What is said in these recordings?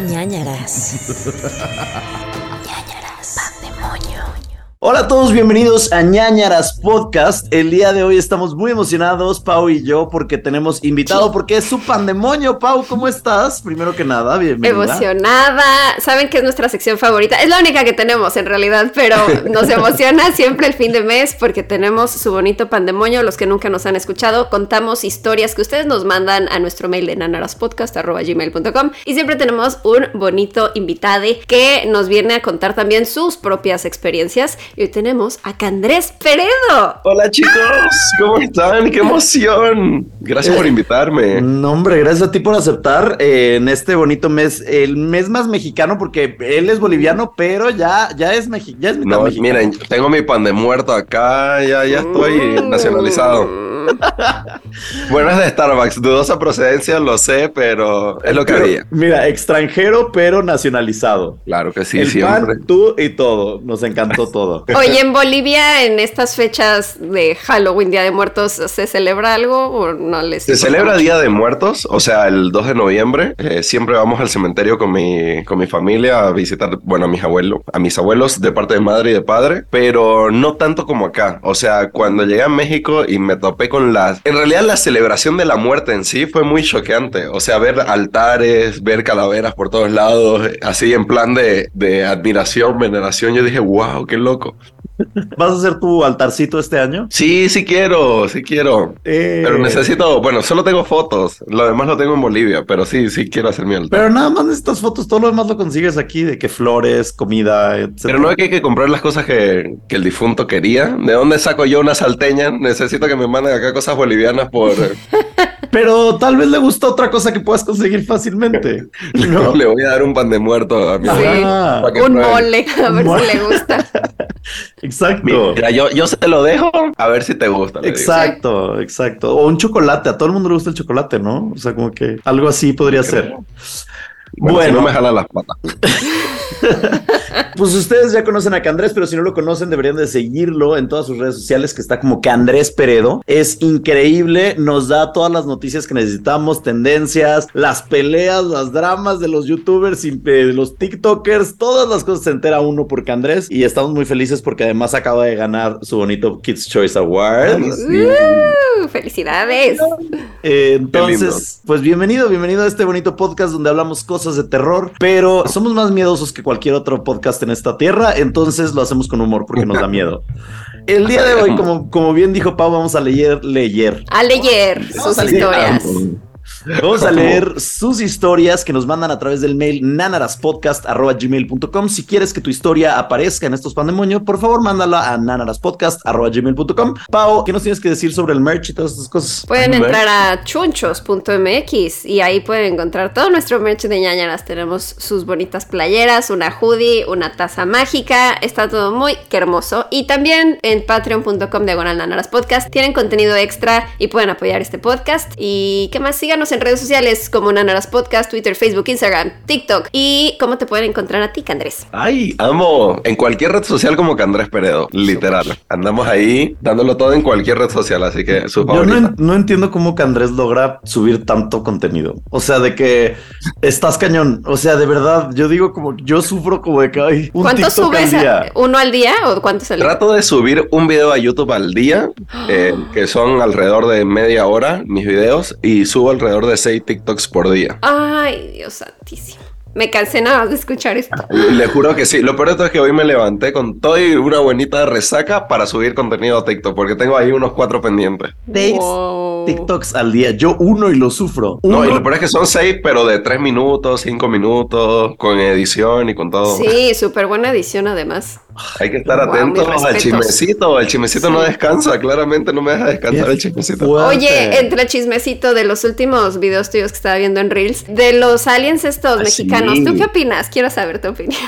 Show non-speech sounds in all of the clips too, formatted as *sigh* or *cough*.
ñañaras. *laughs* ñañaras. Pandemonio. Hola a todos, bienvenidos a ñañaras podcast. El día de hoy estamos muy emocionados, Pau y yo, porque tenemos invitado, porque es su pandemonio. Pau, ¿cómo estás? Primero que nada, bienvenida. Emocionada. Saben que es nuestra sección favorita. Es la única que tenemos en realidad, pero nos emociona *laughs* siempre el fin de mes porque tenemos su bonito pandemonio. Los que nunca nos han escuchado, contamos historias que ustedes nos mandan a nuestro mail de nanaraspodcast.gmail.com y siempre tenemos un bonito invitado que nos viene a contar también sus propias experiencias. Y hoy tenemos a Candrés Peredo. Hola chicos, ¿cómo están? ¡Qué emoción! Gracias por invitarme. No, hombre, gracias a ti por aceptar eh, en este bonito mes, el mes más mexicano, porque él es boliviano, pero ya, ya es, mexi ya es mitad No, mexicano. miren, tengo mi pan de muerto acá, ya, ya estoy Mm. nacionalizado. *laughs* Bueno, es de Starbucks, dudosa procedencia, lo sé, pero es lo que Pero, haría. Mira, extranjero, pero nacionalizado. Claro que sí, el siempre. pan, tú y todo. Nos encantó todo. Oye, en Bolivia, en estas fechas de Halloween, Día de Muertos, ¿se celebra algo o no les Se celebra mucho? Día de Muertos, o sea, el 2 de noviembre. Eh, siempre vamos al cementerio con mi, con mi familia a visitar, bueno, a mis abuelos, a mis abuelos de parte de madre y de padre, pero no tanto como acá. O sea, cuando llegué a México y me topé con las... En realidad la celebración de la muerte en sí fue muy choqueante. O sea, ver altares, ver calaveras por todos lados, así en plan de, de admiración, veneración. Yo dije, wow, qué loco. ¿Vas a hacer tu altarcito este año? Sí, sí quiero, sí quiero. Eh, Pero necesito, bueno, solo tengo fotos, lo demás lo tengo en Bolivia, pero sí, sí quiero hacer mi altar. Pero nada más necesitas fotos, todo lo demás lo consigues aquí, de que flores, comida, etc. Pero no es que hay que comprar las cosas que, que el difunto quería. ¿De dónde saco yo una salteña? Necesito que me manden acá cosas bolivianas por... *laughs* Pero tal vez le gusta otra cosa que puedas conseguir fácilmente. *laughs* No, le voy a dar un pan de muerto a mi Sí. Ah, Un mole, a ver Mole. si le gusta. *laughs* exacto. Mira, yo, yo se lo dejo a ver si te gusta. digo. Exacto, exacto. O un chocolate, a todo el mundo le gusta el chocolate, ¿no? O sea, como que algo así podría ser. Bueno, si no me jalan las patas. *laughs* Pues ustedes ya conocen a Candrés, pero si no lo conocen, deberían de seguirlo en todas sus redes sociales, que está como Candrés Peredo. Es increíble, nos da todas las noticias que necesitamos, tendencias, las peleas, las dramas de los youtubers y de los TikTokers, todas las cosas se entera uno por Candrés y estamos muy felices porque además acaba de ganar su bonito Kids Choice Award. Uh, felicidades. Eh, entonces, pues bienvenido, bienvenido a este bonito podcast donde hablamos cosas de terror, pero somos más miedosos que cualquier otro podcast en esta tierra, entonces lo hacemos con humor porque nos da miedo. *laughs* El día de hoy, como, como bien dijo Pau, vamos a leer, leer. A leer Vamos sus a leer. historias. Vamos a leer sus historias que nos mandan a través del mail nanaraspodcast.gmail.com. Si quieres que tu historia aparezca en estos pandemonios, por favor, mándala a nanaraspodcast.gmail.com. Pau, ¿qué nos tienes que decir sobre el merch y todas estas cosas? Pueden entrar a chunchos.mx y ahí pueden encontrar todo nuestro merch de ñañaras. Tenemos sus bonitas playeras, una hoodie, una taza mágica. Está todo muy que hermoso. Y también en patreon.com diagonal nanaras podcast tienen contenido extra y pueden apoyar este podcast. Y qué más, síganos en redes sociales como Nanaras Podcast, Twitter, Facebook, Instagram, TikTok. Y cómo te pueden encontrar a ti, Andrés. Ay, amo. En cualquier red social como que Andrés Peredo, literal. Andamos ahí dándolo todo en cualquier red social, así que su Yo no, en- no entiendo cómo que Andrés logra subir tanto contenido. O sea, de que estás cañón. O sea, de verdad, yo digo como yo sufro como de que hay un ¿Cuántos TikTok al subes? día. a- ¿Uno al día o cuántos al día? Trato de subir un video a YouTube al día, eh, *gasps* que son alrededor de media hora mis videos, y subo alrededor de 6 TikToks por día. Ay, Dios santísimo. Me cansé nada más de escuchar esto. Le juro que sí. Lo peor de todo es que hoy me levanté con todo y una buenita resaca para subir contenido a TikTok, porque tengo ahí unos cuatro pendientes. Seis Wow. TikToks al día. Yo uno y lo sufro. No, y Uno. lo peor es que son seis, pero de tres minutos, cinco minutos, con edición y con todo. Sí, súper buena edición además. Hay que estar Wow, atentos al chismecito. El chismecito no descansa, claramente no me deja descansar el chismecito. Fuerte. Oye, entre el chismecito de los últimos videos tuyos que estaba viendo en Reels, de los aliens estos Ah, mexicanos, sí. ¿tú qué opinas? Quiero saber tu opinión.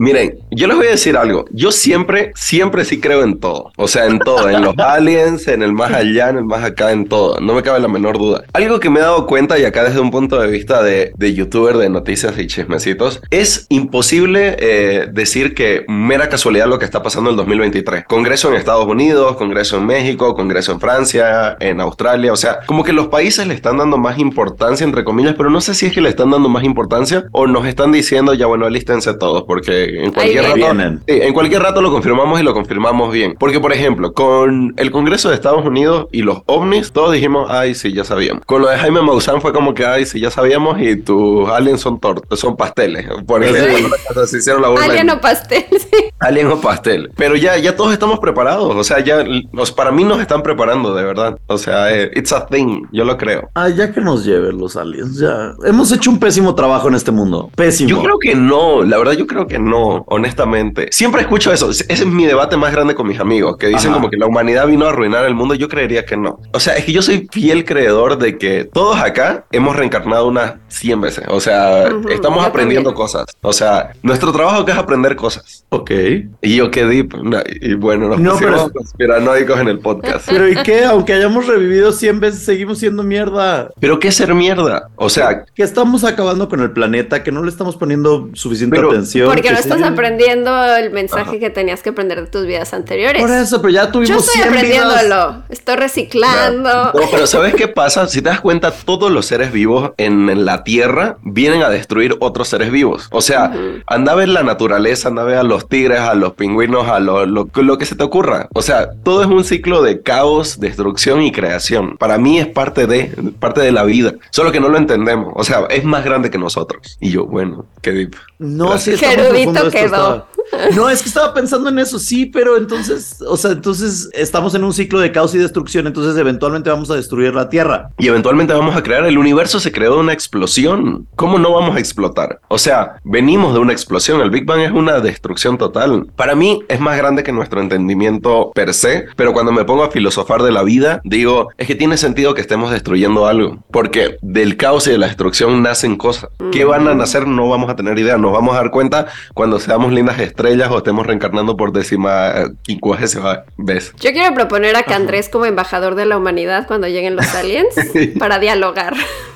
Miren, yo les voy a decir algo. Yo siempre, siempre sí creo en todo. O sea, en todo. En los *laughs* aliens, en el más allá, en el más acá, en todo. No me cabe la menor duda. Algo que me he dado cuenta, y acá desde un punto de vista de, de youtuber, de noticias y chismecitos, es imposible eh, decir que mera casualidad lo que está pasando en el 2023. Congreso en Estados Unidos, Congreso en México, Congreso en Francia, en Australia. O sea, como que los países le están dando más importancia, entre comillas, pero no sé si es que le están dando más importancia o nos están diciendo, ya bueno, alístense todos, porque en cualquier, rato, sí, en cualquier rato lo confirmamos y lo confirmamos bien. Porque, por ejemplo, con el Congreso de Estados Unidos y los ovnis, todos dijimos, ay, sí, ya sabíamos. Con lo de Jaime Maussan fue como que, ay, sí, ya sabíamos y tus aliens son tortas, son pasteles. *laughs* Por Sí. ejemplo, se hicieron la burla Alien en- o pastel, *laughs* sí. Alien o pastel. Pero ya, ya todos estamos preparados. O sea, ya, sea, para mí nos están preparando, de verdad. O sea, eh, it's a thing. Yo lo creo. Ah, ya que nos lleven los aliens, ya. Hemos hecho un pésimo trabajo en este mundo. Pésimo. Yo creo que no, la verdad yo creo que no, honestamente. Siempre escucho eso, ese es mi debate más grande con mis amigos, que dicen Ajá. como que la humanidad vino a arruinar el mundo, yo creería que no. O sea, es que yo soy fiel creedor de que todos acá hemos reencarnado unas 100 veces, o sea, estamos yo aprendiendo también. cosas, o sea, nuestro trabajo acá es aprender cosas. Ok. Y yo qué deep, No, y bueno, nos No, pusimos pero- conspiranoicos en el podcast. Pero ¿y qué? Aunque hayamos revivido 100 veces, seguimos siendo mierda. Pero qué ser mierda, o sea, Que estamos acabando con el planeta, que no le estamos poniendo suficiente Pero- atención. Porque no estás aprendiendo el mensaje que tenías que aprender de tus vidas anteriores. Por eso, pero ya tuvimos Yo estoy 100 vidas. aprendiéndolo, estoy reciclando. No, pero ¿sabes qué pasa? Si te das cuenta, todos los seres vivos en, en la Tierra vienen a destruir otros seres vivos. O sea, anda a ver la naturaleza, anda a ver a los tigres, a los pingüinos, a lo, lo, lo que se te ocurra. O sea, todo es un ciclo de caos, destrucción y creación. Para mí es parte de, parte de la vida. Solo que no lo entendemos. O sea, es más grande que nosotros. Y yo, bueno, qué deep. No, sí, está Esto, quedó. No, es que estaba pensando en eso, sí, pero entonces, o sea, entonces estamos en un ciclo de caos y destrucción, entonces eventualmente vamos a destruir la Tierra. Y eventualmente vamos a crear, el universo se creó de una explosión. ¿Cómo no vamos a explotar? O sea, venimos de una explosión, el Big Bang es una destrucción total. Para mí es más grande que nuestro entendimiento per se, pero cuando me pongo a filosofar de la vida, digo, es que tiene sentido que estemos destruyendo algo, porque del caos y de la destrucción nacen cosas. ¿Qué van a nacer? No vamos a tener idea, nos vamos a dar cuenta cuando seamos lindas estrellas o estemos reencarnando por décima, eh, quincuagésima vez. Yo quiero proponer a que Andrés como embajador de la humanidad cuando lleguen los aliens *laughs* para dialogar.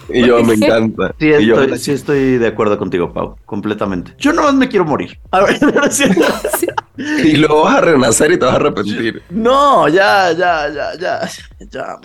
Y yo me *laughs* encanta. Sí Y yo- estoy, sí estoy de acuerdo contigo, Pau, completamente. Yo nomás me quiero morir. A ver, ¿no es cierto? *laughs* Y luego vas a renacer y te vas a arrepentir. No, ya, ya, ya, ya, ya,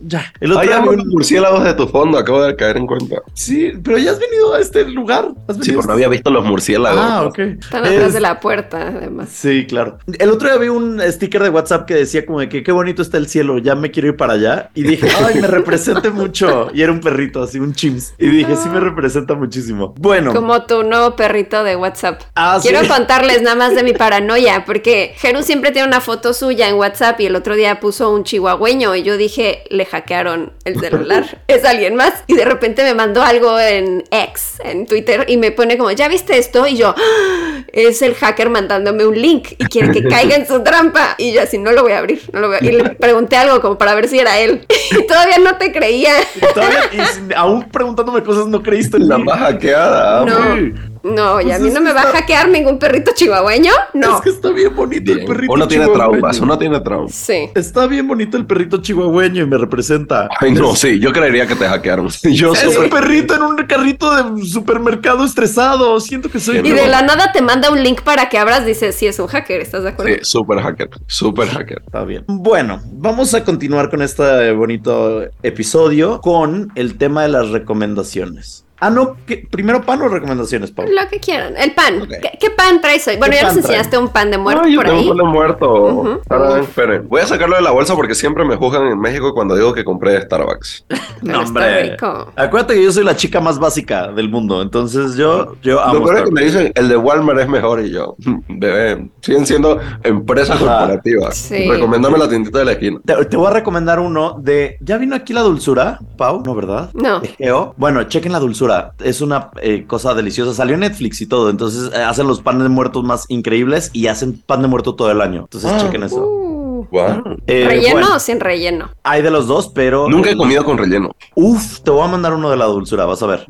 ya. El otro Hay día vi algunos un- murciélagos de tu fondo, acabo de caer en cuenta. Sí, pero ya has venido a este lugar. ¿Has Sí, pero no había visto los murciélagos. Ah, ok. Están atrás Es- de la puerta, además. Sí, claro. El otro día vi un sticker de WhatsApp que decía como de que qué bonito está el cielo, ya me quiero ir para allá. Y dije, *laughs* ay, me representa mucho. Y era un perrito, así, un chimps. Y dije, sí me representa muchísimo. Bueno. Como tu nuevo perrito de WhatsApp. Ah, sí. Quiero contarles nada más de mi *laughs* paranoia, porque Jeru siempre tiene una foto suya en WhatsApp y el otro día puso un chihuahueño y yo dije, le hackearon el celular, *laughs* es alguien más. Y de repente me mandó algo en X, en Twitter, y me pone como, ¿ya viste esto? Y yo, "Ah, es el hacker mandándome un link y quiere que *laughs* caiga en su trampa. Y yo así, no lo voy a abrir, no lo voy a... Y le *laughs* pregunté algo como para ver si era él. Y todavía no te creía. Y todavía- y aún preguntándome cosas, no creíste en La más hackeada. No. No, y a Pues mí no me va a hackear ningún perrito chihuahueño. No. Es que está bien bonito el perrito Uno tiene traumas, uno tiene traumas. Sí. Está bien bonito el perrito chihuahueño y me representa. Ay, no, sí, yo creería que te hackearon. *laughs* Yo Es soy un perrito en un carrito de supermercado estresado. Siento que soy Y yo. de la nada te manda un link para que abras, dice, sí, es un hacker, ¿estás de acuerdo? sí, super hacker, super hacker. Está bien. Bueno, vamos a continuar con este bonito episodio con el tema de las recomendaciones. Ah, no, ¿qué? primero pan o recomendaciones, Pau. Lo que quieran. El pan. Ok. ¿Qué, qué pan traes hoy? Bueno, ¿Qué ya nos pan traen? enseñaste un pan de muerto yo por tengo ahí. un pan de muerto. Tarán, Uf. esperen. Voy a sacarlo de la bolsa porque siempre me juzgan en México cuando digo que compré Starbucks. *laughs* Está rico. Acuérdate que yo soy la chica más básica del mundo, entonces yo, yo amo. Lo peor es que me dicen, el de Walmart es mejor y yo, *laughs* bebé, siguen siendo empresas Ajá. corporativas. Sí. Recomendame la tiendita de la esquina. Te, te voy a recomendar uno de. ¿Ya vino aquí la dulzura, Pau? ¿No, verdad? No. De Geo. Bueno, chequen la dulzura. Es una eh, cosa deliciosa. Salió en Netflix y todo. Entonces eh, hacen los panes muertos más increíbles y hacen pan de muerto todo el año. Entonces Ah. chequen eso. Uh, Eh, ¿Relleno bueno, o sin relleno? hay de los dos, pero. Nunca he comido con relleno. Uf, te voy a mandar uno de la dulzura, vas a ver.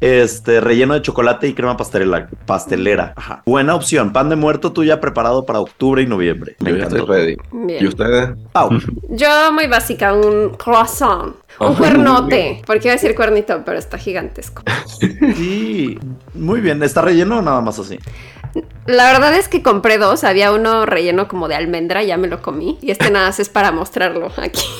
Este, relleno de chocolate y crema pastelera. pastelera. Ajá. Buena opción. Pan de muerto tú ya preparado para octubre y noviembre. Me Yo ya estoy encantó. ready. Bien. ¿Y ustedes? Au. *laughs* Yo muy básica, un croissant. Un Ay, cuernote. Porque iba a decir cuernito, pero está gigantesco. Sí, muy bien. ¿Está relleno o nada más así? La verdad es que compré dos. Había uno relleno como de almendra, ya me lo comí. Y este nada más es para mostrarlo aquí. *laughs*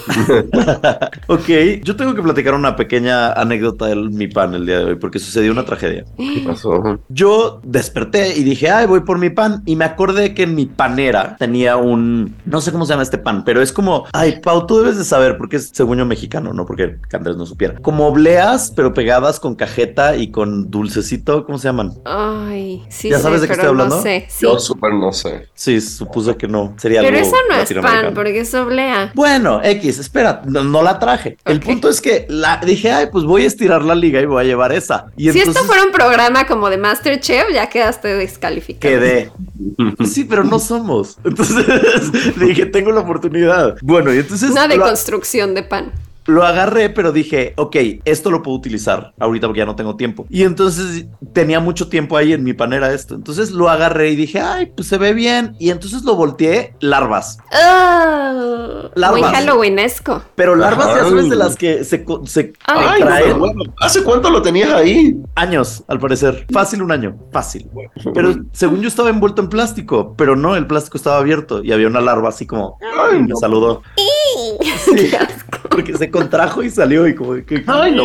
Ok, yo tengo que platicar una pequeña anécdota de mi pan el día de hoy, porque sucedió una tragedia. ¿Qué pasó? Yo desperté y dije, ay, voy por mi pan. Y me acordé que en mi panera tenía un, no sé cómo se llama este pan, pero es como, ay, Pau, tú debes de saber, porque es según yo mexicano, no porque Andrés no supiera. Como obleas, pero pegadas con cajeta y con dulcecito, ¿cómo se llaman? Ay, sí, ¿Ya sabes de qué estoy no sé. Sí. Yo súper no sé. Sí, supuse que no. Sería Pero algo eso no es pan, porque es oblea. Bueno, X, espera, no, no la traje. El punto es que la, dije, ay, pues voy a estirar la liga y voy a llevar esa. Y Si entonces esto fuera un programa como de Masterchef, ya quedaste descalificado. quedé. *laughs* Sí, pero no somos. Entonces *laughs* dije, tengo la oportunidad. Bueno, y entonces Una lo, deconstrucción de pan. Lo agarré, pero dije, ok, esto lo puedo utilizar ahorita porque ya no tengo tiempo. Y entonces tenía mucho tiempo ahí en mi panera esto. Entonces lo agarré y dije, ay, pues se ve bien. Y entonces lo volteé, larvas. Ah, Larvas. muy halloweenesco. Pero larvas ya Ajá. sabes de las que se, se Ay, Ay, traen. bueno, ¿hace cuánto lo tenías ahí? Años, al parecer. Fácil un año, fácil. Pero según yo estaba envuelto en plástico, pero no, el plástico estaba abierto y había una larva así como, ay, me no. saludó. *laughs* Sí, porque se contrajo y salió y como que, *laughs* Ay, no.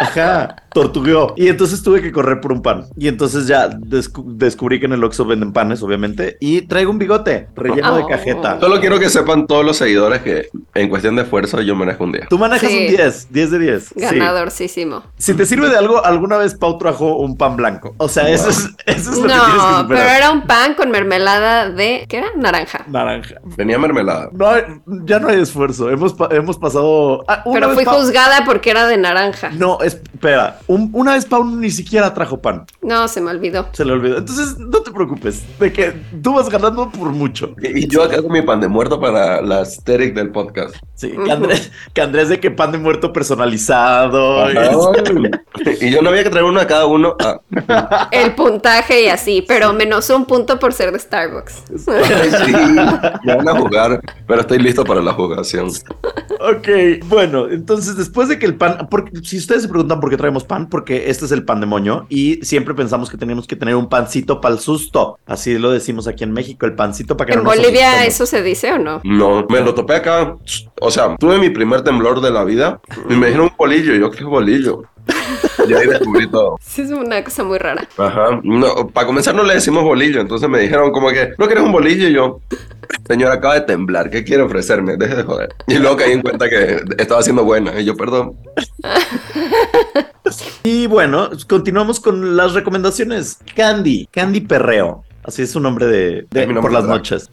Ajá, tortugueó. Y entonces tuve que correr por un pan. Y entonces ya descu- descubrí que en el Oxxo venden panes, obviamente. Y traigo un bigote relleno de Oh. cajeta. Solo quiero que sepan todos los seguidores que en cuestión de esfuerzo yo merezco un día. Tú manejas Sí. un 10, 10 de 10. Sí. Ganadorcísimo. Si te sirve de algo, alguna vez Pau trajo un pan blanco. O sea, eso es, eso es lo que tienes que No, pero superar. era un pan con mermelada de. ¿Qué era? Naranja. Naranja. Tenía mermelada. No hay- ya no hay esfuerzo. Hemos, pa- hemos pasado. Ah, Pero fui Pau- juzgada porque era de naranja. No, espera. Un- una vez Pau ni siquiera trajo pan. No, se me olvidó. Se le olvidó. Entonces, no te preocupes. De que tú vas ganando por mucho. Y yo acá con mi pan de muerto para la aesthetic del podcast. Sí, que Andrés, que Andrés de que pan de muerto personalizado. Y yo no había que traer uno a cada uno. Ah, El puntaje y así, pero menos un punto por ser de Starbucks. sí, me van a jugar, pero estoy listo para la jugación. Ok, bueno, entonces después de que el pan, porque, si ustedes se preguntan por qué traemos pan, porque este es el pan de moño y siempre pensamos que tenemos que tener un pancito para el susto. Así lo decimos aquí en México, el pancito para que ¿En no nos Bolivia eso se dice o no? No, me lo topé acá. O sea, tuve mi primer temblor de la vida y me dijeron un bolillo. y Yo, ¿qué bolillo? *laughs* Y ahí descubrí todo. Sí, es una cosa muy rara. Ajá. No, para comenzar no le decimos bolillo, entonces me dijeron como que, ¿no quieres un bolillo? Y yo, señor, acaba de temblar, ¿qué quiere ofrecerme? Deje de joder. Y luego caí en cuenta que estaba siendo buena. Y yo, perdón. *laughs* Y bueno, continuamos con las recomendaciones. Candy, Candy Perreo. Así es su nombre de, nombre por las drag. noches.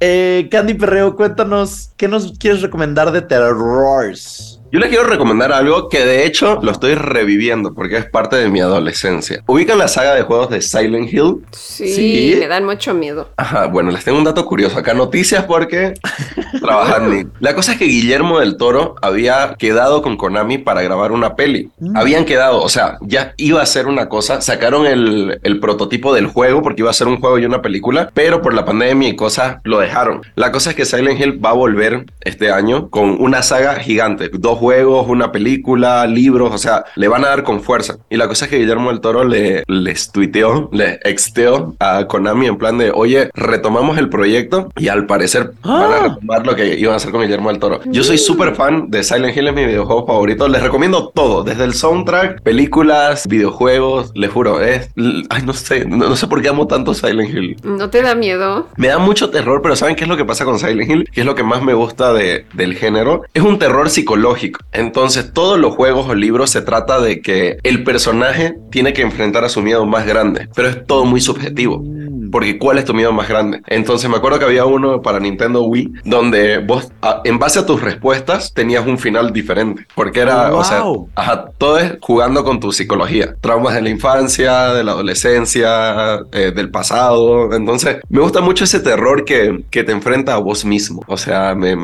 Eh, Candy Perreo, cuéntanos, ¿qué nos quieres recomendar de terrors? Yo les quiero recomendar algo que de hecho lo estoy reviviendo porque es parte de mi adolescencia. ¿Ubican la saga de juegos de Silent Hill? Sí, Sí. me dan mucho miedo. Ajá, bueno, les tengo un dato curioso. Acá noticias porque *laughs* trabajan. La cosa es que Guillermo del Toro había quedado con Konami para grabar una peli. Mm. Habían quedado, o sea, ya iba a ser una cosa. Sacaron el, el prototipo del juego porque iba a ser un juego y una película, pero por la pandemia y cosas lo dejaron. La cosa es que Silent Hill va a volver este año con una saga gigante. Dos juegos, una película, libros, o sea, le van a dar con fuerza. Y la cosa es que Guillermo del Toro le, les tuiteó, le exteó a Konami en plan de, oye, retomamos el proyecto y al parecer van a Ah. retomar lo que iban a hacer con Guillermo del Toro. Yo soy súper fan de Silent Hill, es mi videojuego favorito. Les recomiendo todo, desde el soundtrack, películas, videojuegos, les juro, es, ay, no sé, no, no sé por qué amo tanto Silent Hill. ¿No te da miedo? Me da mucho terror, pero ¿saben qué es lo que pasa con Silent Hill? ¿Qué es lo que más me gusta de, del género? Es un terror psicológico. Entonces, todos los juegos o libros se trata de que el personaje tiene que enfrentar a su miedo más grande, pero es todo muy subjetivo. Mm. porque ¿cuál es tu miedo más grande? Entonces me acuerdo que había uno para Nintendo Wii donde vos, a- en base a tus respuestas, tenías un final diferente. Porque era, Oh, o sea, ajá, todo es jugando con tu psicología. Traumas de la infancia, de la adolescencia, eh, del pasado. Entonces, me gusta mucho ese terror que, que te enfrenta a vos mismo. O sea, me,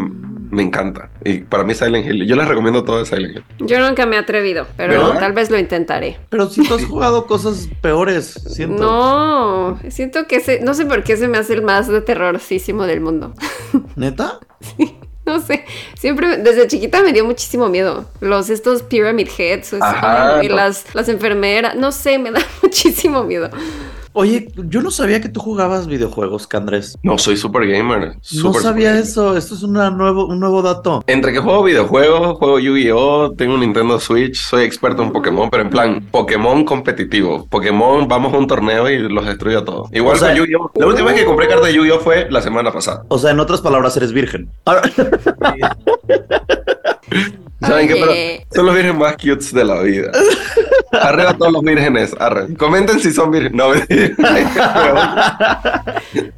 me encanta. Y para mí Silent Hill, yo les recomiendo todo de Silent Hill. Yo nunca me he atrevido, pero ¿Verdad? tal vez lo intentaré. Pero si tú has jugado cosas peores, siento. No, siento que ese, no sé por qué se me hace el más de terrorcísimo del mundo. *laughs* ¿Neta? No sé, siempre desde chiquita me dio muchísimo miedo. Los estos Pyramid Heads Ajá, y no. las, las enfermeras, no sé, me da *laughs* muchísimo miedo. Oye, yo no sabía que tú jugabas videojuegos, Candrés. No, soy super gamer. No sabía super gamer. eso. Esto es una nuevo, un nuevo dato. Entre que juego videojuegos, juego Yu-Gi-Oh, tengo un Nintendo Switch, soy experto en Pokémon, pero en plan Pokémon competitivo. Pokémon, vamos a un torneo y los destruyo a todos. Igual O sea- Yu-Gi-Oh. La última vez que compré carta de Yu-Gi-Oh fue la semana pasada. O sea, en otras palabras, eres virgen. *laughs* ¿Saben qué? Pero son los vírgenes más cutes de la vida. *laughs* Arriba todos los vírgenes, arre. Comenten si son vírgenes. No.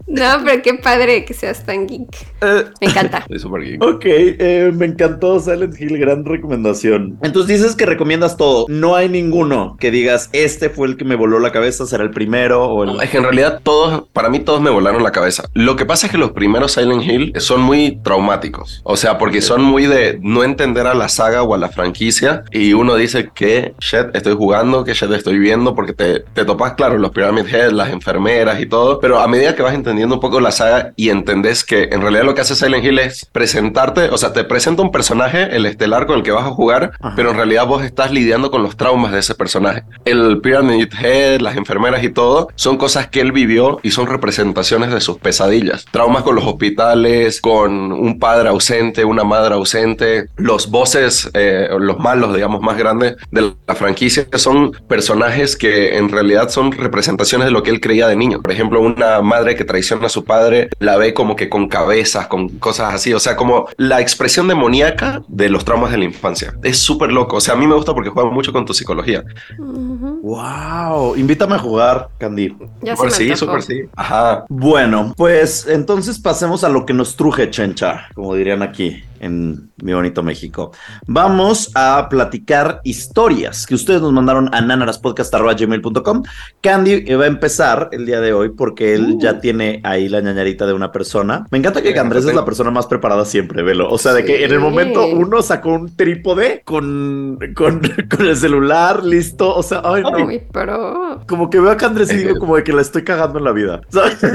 No, pero qué padre que seas tan geek. Eh, Me encanta. *laughs* Soy super geek. ok, eh, me encantó Silent Hill, gran recomendación. Entonces dices que recomiendas todo. No hay ninguno que digas, este fue el que me voló la cabeza, será el primero o el... No, es que en realidad todos, para mí todos me volaron la cabeza. Lo que pasa es que los primeros Silent Hill son muy traumáticos. O sea, porque son muy de no entender a la saga o a la franquicia. Y uno dice que shit estoy jugando, que shit estoy viendo, porque te, te topas, claro, los Pyramid Head, las enfermeras y todo. Pero a medida que vas entendiendo un poco la saga y entendés que en realidad lo que hace Silent Hill es presentarte, o sea, te presenta un personaje, el estelar con el que vas a jugar, Ajá. pero en realidad vos estás lidiando con los traumas de ese personaje. El Pyramid Head, las enfermeras y todo, son cosas que él vivió y son representaciones de sus pesadillas. Traumas con los hospitales, con un padre ausente, una madre ausente. Los bosses, eh, los malos, digamos, más grandes de la franquicia, son personajes que en realidad son representaciones de lo que él creía de niño. Por ejemplo, una madre que traiciona a su padre, la ve como que con cabezas, con cosas así. O sea, como la expresión demoníaca de los traumas de la infancia. Es súper loco. O sea, a mí me gusta porque juega mucho con tu psicología. Wow, invítame a jugar, Candy. Ya me sí, súper sí. Ajá. Bueno, pues entonces pasemos a lo que nos truje, chencha, como dirían aquí en mi bonito México. Vamos a platicar historias que ustedes nos mandaron a nanaraspodcast.gmail.com. Candy va a empezar el día de hoy porque él ya tiene ahí la ñañarita de una persona. Me encanta que Andrés es la persona más preparada siempre, velo. O sea, de que en el momento uno sacó un trípode con, con, *laughs* con el celular listo. O sea, ay, no. Muy pro. Como que veo a Andrés y digo como de que la estoy cagando en la vida. ¿sabes? *laughs*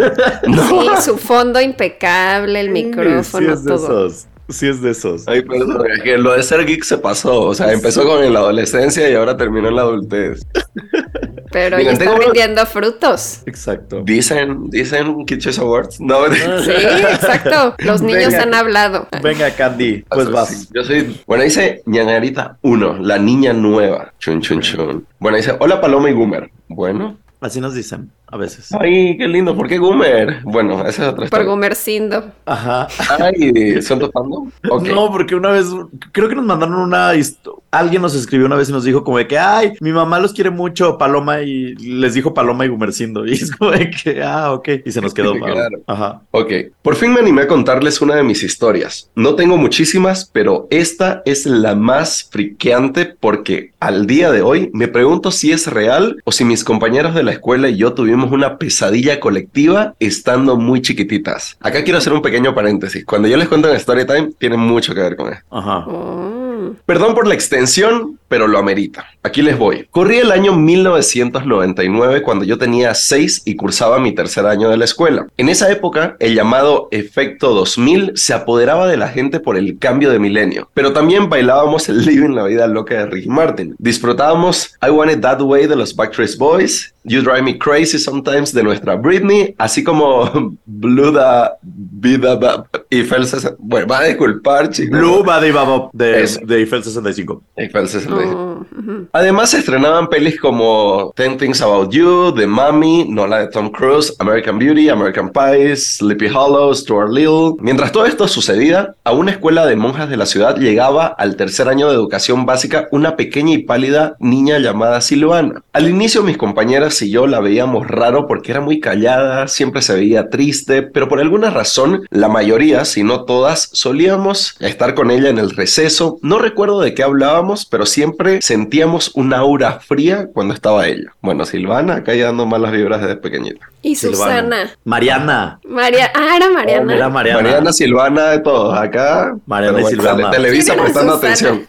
Sí, su fondo impecable, el micrófono, Sí, es de todo. esos. Sí, es de esos. Ay, perdón, es que lo de ser geek se pasó. O sea, empezó con en la adolescencia y ahora terminó en la adultez. Pero Miren, ya está vendiendo frutos. Exacto. Dicen, dicen Choice Awards. No, Sí, exacto. Los niños Venga. han hablado. Venga, Candy, pues Sí, vas. Yo soy. Bueno, dice ñañarita 1, la niña nueva. Chun, chun, chun. Bueno, dice, hola Paloma y Goomer. Bueno. Así nos dicen a veces. Ay, qué lindo. ¿Por qué Goomer? Bueno, esa es otra Por historia. Gumercindo. Ajá. Ay, ¿son? Ok. No, porque una vez, creo que nos mandaron una Alguien nos escribió una vez y nos dijo como de que, ay, mi mamá los quiere mucho, Paloma, y les dijo Paloma y Gumercindo. Y es como de que, ah, ok. Y se nos quedó. *laughs* Claro. Ajá. Ok, por fin me animé a contarles una de mis historias. No tengo muchísimas, pero esta es la más friqueante porque al día de hoy me pregunto si es real o si mis compañeros de la escuela y yo tuvimos una pesadilla colectiva estando muy chiquititas. Acá quiero hacer un pequeño paréntesis. Cuando yo les cuento en Story Time, tiene mucho que ver con esto. Ajá. Mm. Perdón por la extensión, pero lo amerita. Aquí les voy. Corrí el año 1999 cuando yo tenía 6 y cursaba mi tercer año de la escuela. En esa época, el llamado efecto 2000 se apoderaba de la gente por el cambio de milenio, pero también bailábamos el Living la vida loca de Ricky Martin. Disfrutábamos I Want It That Way de los Backstreet Boys, You Drive Me Crazy Sometimes de nuestra Britney, así como *laughs* Blue da Vida Ba- Eiffel 65. Bueno, va a disculpar, chicos. Blue Bebop de, de Eiffel 65. Eiffel 65. Oh. Además se estrenaban pelis como Ten Things About You, The Mummy, no la de Tom Cruise, American Beauty, American Pie, Sleepy Hollow, Stuart Little. Mientras todo esto sucedía, a una escuela de monjas de la ciudad llegaba al tercer año de educación básica una pequeña y pálida niña llamada Silvana. Al inicio mis compañeras y yo la veíamos raro porque era muy callada, siempre se veía triste, pero por alguna razón la mayoría, si no todas, solíamos estar con ella en el receso. No recuerdo de qué hablábamos, pero siempre sentíamos una aura fría cuando estaba ella. Bueno, Silvana, acá ya dando malas vibras desde pequeñita. Y Silvana. Susana. Mariana. María. Ah, era Mariana. Era Mariana. Mariana, Silvana, de todos. Acá. Mariana y Silvana. tele- Televisa ¿Quién era prestando Susana? atención.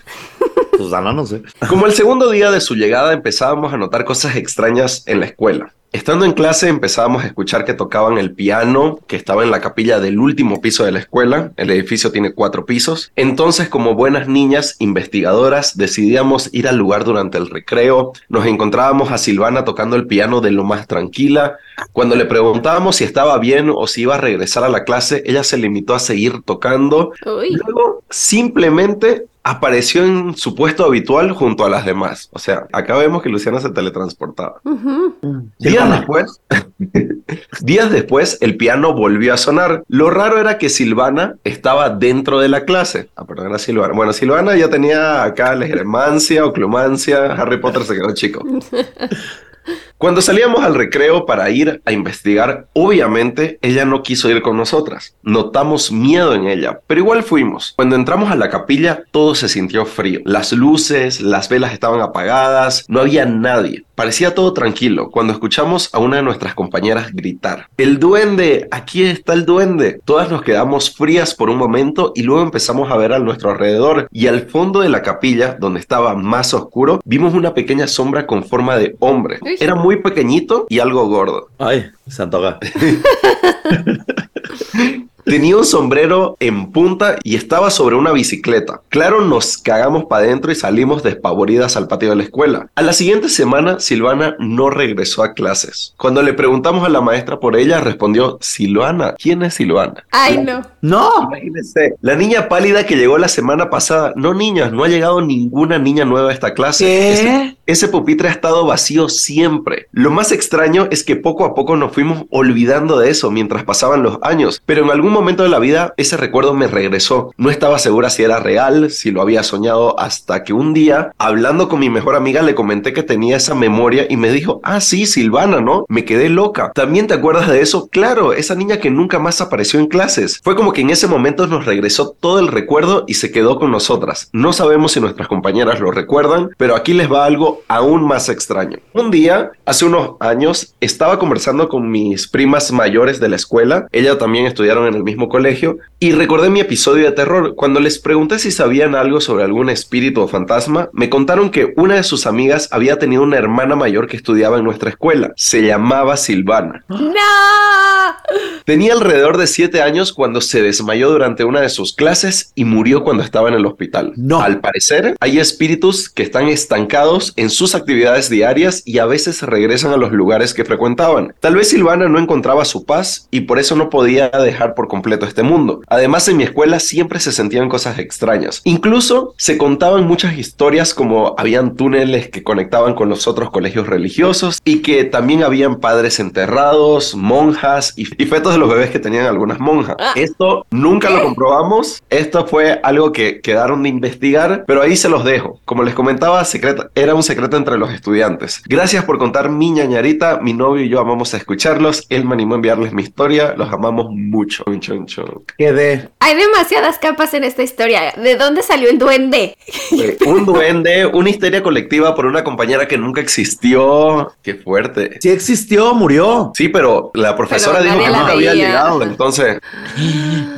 Susana, no sé. Como el segundo día de su llegada empezábamos a notar cosas extrañas en la escuela. Estando en clase empezábamos a escuchar que tocaban el piano que estaba en la capilla del último piso de la escuela. El edificio tiene cuatro pisos. Entonces, como buenas niñas investigadoras, decidíamos ir al lugar durante el recreo. Nos encontrábamos a Silvana tocando el piano de lo más tranquila. Cuando le preguntábamos si estaba bien o si iba a regresar a la clase, ella se limitó a seguir tocando Uy. Luego simplemente apareció en su puesto habitual junto a las demás. O sea, acá vemos que Luciana se teletransportaba. Días después, *laughs* días después, el piano volvió a sonar. Lo raro era que Silvana estaba dentro de la clase. Ah, perdón, era Silvana. Bueno, Silvana ya tenía acá legermancia, oclumancia. Harry Potter se quedó chico. *laughs* Cuando salíamos al recreo para ir a investigar, obviamente ella no quiso ir con nosotras. Notamos miedo en ella, pero igual fuimos. Cuando entramos a la capilla, todo se sintió frío. Las luces, las velas estaban apagadas, no había nadie. Parecía todo tranquilo cuando escuchamos a una de nuestras compañeras gritar, ¡El duende! ¡Aquí está el duende! Todas nos quedamos frías por un momento y luego empezamos a ver a nuestro alrededor y al fondo de la capilla, donde estaba más oscuro, vimos una pequeña sombra con forma de hombre. Era muy pequeñito y algo gordo. Ay, se antoja. *laughs* Tenía un sombrero en punta y estaba sobre una bicicleta. Claro, nos cagamos para adentro y salimos despavoridas al patio de la escuela. A la siguiente semana, Silvana no regresó a clases. Cuando le preguntamos a la maestra por ella, respondió, Silvana, ¿quién es Silvana? Ay, no. ¡No! Imagínense, la niña pálida que llegó la semana pasada. No, niñas, no ha llegado ninguna niña nueva a esta clase. Ese, ese pupitre ha estado vacío siempre. Lo más extraño es que poco a poco nos fuimos olvidando de eso mientras pasaban los años, pero en algún momento de la vida ese recuerdo me regresó. No estaba segura si era real, si lo había soñado, hasta que un día, hablando con mi mejor amiga, le comenté que tenía esa memoria y me dijo, ah, sí, Silvana, ¿no? Me quedé loca. ¿También te acuerdas de eso? Claro, esa niña que nunca más apareció en clases. Fue como que en ese momento nos regresó todo el recuerdo y se quedó con nosotras. No sabemos si nuestras compañeras lo recuerdan, pero aquí les va algo aún más extraño. Un día, hace unos años, estaba conversando con mis primas mayores de la escuela. Ellas también estudiaron en el mismo colegio y recordé mi episodio de terror. Cuando les pregunté si sabían algo sobre algún espíritu o fantasma, me contaron que una de sus amigas había tenido una hermana mayor que estudiaba en nuestra escuela. Se llamaba Silvana. *gasps* ¡No! Tenía alrededor de 7 años cuando se desmayó durante una de sus clases y murió cuando estaba en el hospital. No. Al parecer, hay espíritus que están estancados en sus actividades diarias y a veces regresan a los lugares que frecuentaban. Tal vez Silvana no encontraba su paz y por eso no podía dejar por completo este mundo. Además, en mi escuela siempre se sentían cosas extrañas. Incluso se contaban muchas historias como habían túneles que conectaban con los otros colegios religiosos y que también habían padres enterrados, monjas y, y fetos de los bebés que tenían algunas monjas. Ah. Esto nunca lo comprobamos. Esto fue algo que quedaron de investigar, pero ahí se los dejo. Como les comentaba, secreta, era un secreto entre los estudiantes. Gracias por contar mi ñañarita. Mi novio y yo amamos a escucharlos. Él me animó a enviarles mi historia. Los amamos mucho. Chon, chon. Quedé. Hay demasiadas capas en esta historia. ¿De dónde salió el duende? Eh, un duende, una histeria colectiva por una compañera que nunca existió. Qué fuerte. Sí existió, murió. Sí, pero la profesora Pero dijo que nunca había llegado. Entonces,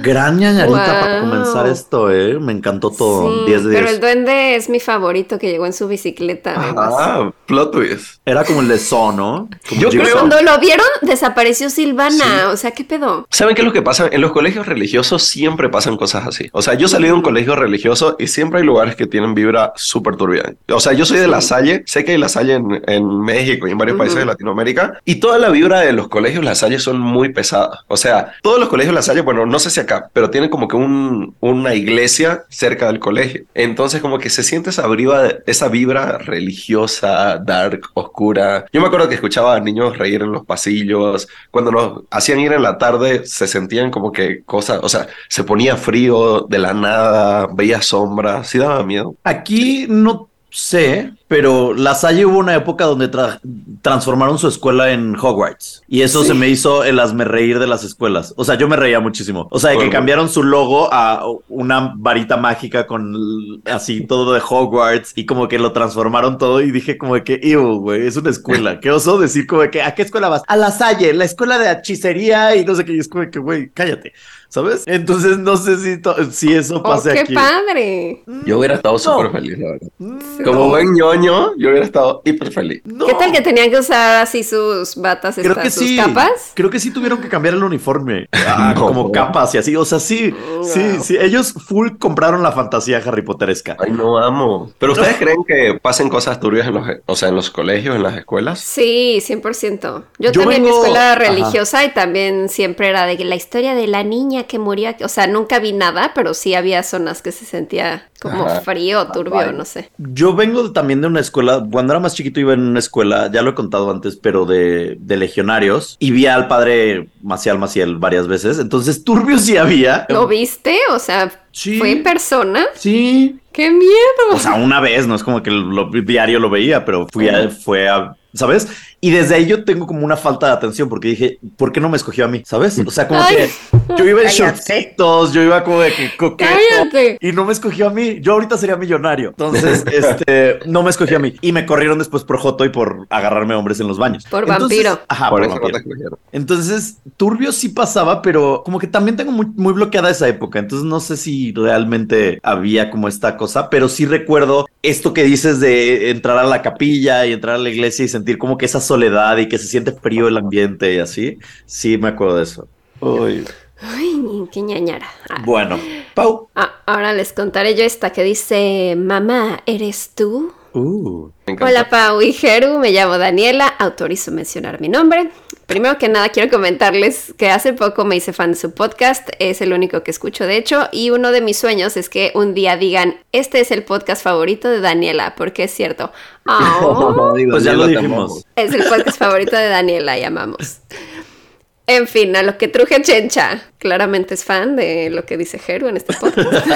Gran ñañarita Wow. para comenzar esto, ¿eh? Me encantó todo. Sí, 10 de 10. pero el duende es mi favorito que llegó en su bicicleta. Ah, plot twist. Era como el de So, ¿no? Como Yo creo- Cuando lo vieron, desapareció Silvana. O sea, ¿qué pedo? ¿Saben qué es lo que pasa? En los colegios religiosos siempre pasan cosas así. O sea, yo salí de un colegio religioso y siempre hay lugares que tienen vibra súper turbia. O sea, yo soy de La Salle, sé que hay La Salle en, en México y en varios países de Latinoamérica, y toda la vibra de los colegios La Salle son muy pesadas. O sea, todos los colegios La Salle, bueno, no sé si acá, pero tienen como que un, una iglesia cerca del colegio. Entonces, como que se siente esa vibra, esa vibra religiosa, dark, oscura. Yo me acuerdo que escuchaba a niños reír en los pasillos. Cuando nos hacían ir en la tarde, se sentían como que cosas, o sea, se ponía frío de la nada, veía sombras, sí daba miedo. Aquí no sé, pero La Salle hubo una época donde tra- transformaron su escuela en Hogwarts. Y eso se me hizo el hazme reír de las escuelas. O sea, yo me reía muchísimo. O sea, de que cambiaron su logo a una varita mágica con así todo de Hogwarts y como que lo transformaron todo y dije como de que, ew, güey, es una escuela. *laughs* Qué oso decir como de que, ¿a qué escuela vas? A La Salle, la escuela de hechicería y no sé qué. Y es como de que, güey, cállate. ¿Sabes? Entonces no sé si, si eso Oh, pase qué aquí. padre. Yo hubiera estado No. súper feliz, la verdad. Como buen ñoño, yo hubiera estado hiper feliz. No. ¿Qué tal que tenían que usar así sus batas, Creo estas, que sus sí. capas? Creo que sí tuvieron que cambiar el uniforme. *laughs* Ah, No. Como capas y así. O sea, sí, sí, Wow. sí. Ellos full compraron la fantasía Harry Potteresca. Ay, no amo. Pero *laughs* ustedes creen que pasen cosas turbias en los, o sea, en los colegios, en las escuelas? Sí, 100%. Yo, Yo también mi escuela Ajá. religiosa y también siempre era de que la historia de la niña que murió. aquí- O sea, nunca vi nada, pero sí había zonas que se sentía como Ajá. frío, turbio, Ay. no sé. Yo vengo también de una escuela, cuando era más chiquito iba en una escuela, ya lo he contado antes, pero de, de legionarios y vi al padre Maciel Maciel varias veces, entonces turbio sí había. ¿Lo viste? O sea, Sí. ¿fue en persona? Sí, ¡Qué miedo! o sea, una vez, no es como que lo, diario lo veía, pero fui a, fue a, ¿sabes? Y desde ahí yo tengo como una falta de atención porque dije, ¿por qué no me escogió a mí? ¿Sabes? O sea, como Ay. que yo iba en shortcitos, yo iba como de que coqueto. ¡Cállate! Y no me escogió a mí. Yo ahorita sería millonario. Entonces, *laughs* este, no me escogió a mí. Y me corrieron después por Joto y por agarrarme hombres en los baños. Por Entonces- vampiro. Ajá, Por por, vampiro. Entonces, turbio sí pasaba, pero como que también tengo muy, muy bloqueada esa época. Entonces, no sé si realmente había como esta cosa, pero sí recuerdo esto que dices de entrar a la capilla y entrar a la iglesia y sentir como que esa soledad y que se siente frío el ambiente y así. Sí, me acuerdo de eso. Uy. Ay, qué ñañara. Ah, Bueno, Pau. ah, ahora les contaré yo esta que dice, mamá, ¿eres tú? Uh. Hola Pau y Jeru, me llamo Daniela, autorizo mencionar mi nombre. Primero que nada quiero comentarles que hace poco me hice fan de su podcast, es el único que escucho de hecho, y uno de mis sueños es que un día digan, este es el podcast favorito de Daniela, porque es cierto. *laughs* Ah, Pues ya lo dijimos. es el podcast favorito de Daniela y amamos. En fin, a lo que truje Chencha, claramente es fan de lo que dice Jeru en este podcast.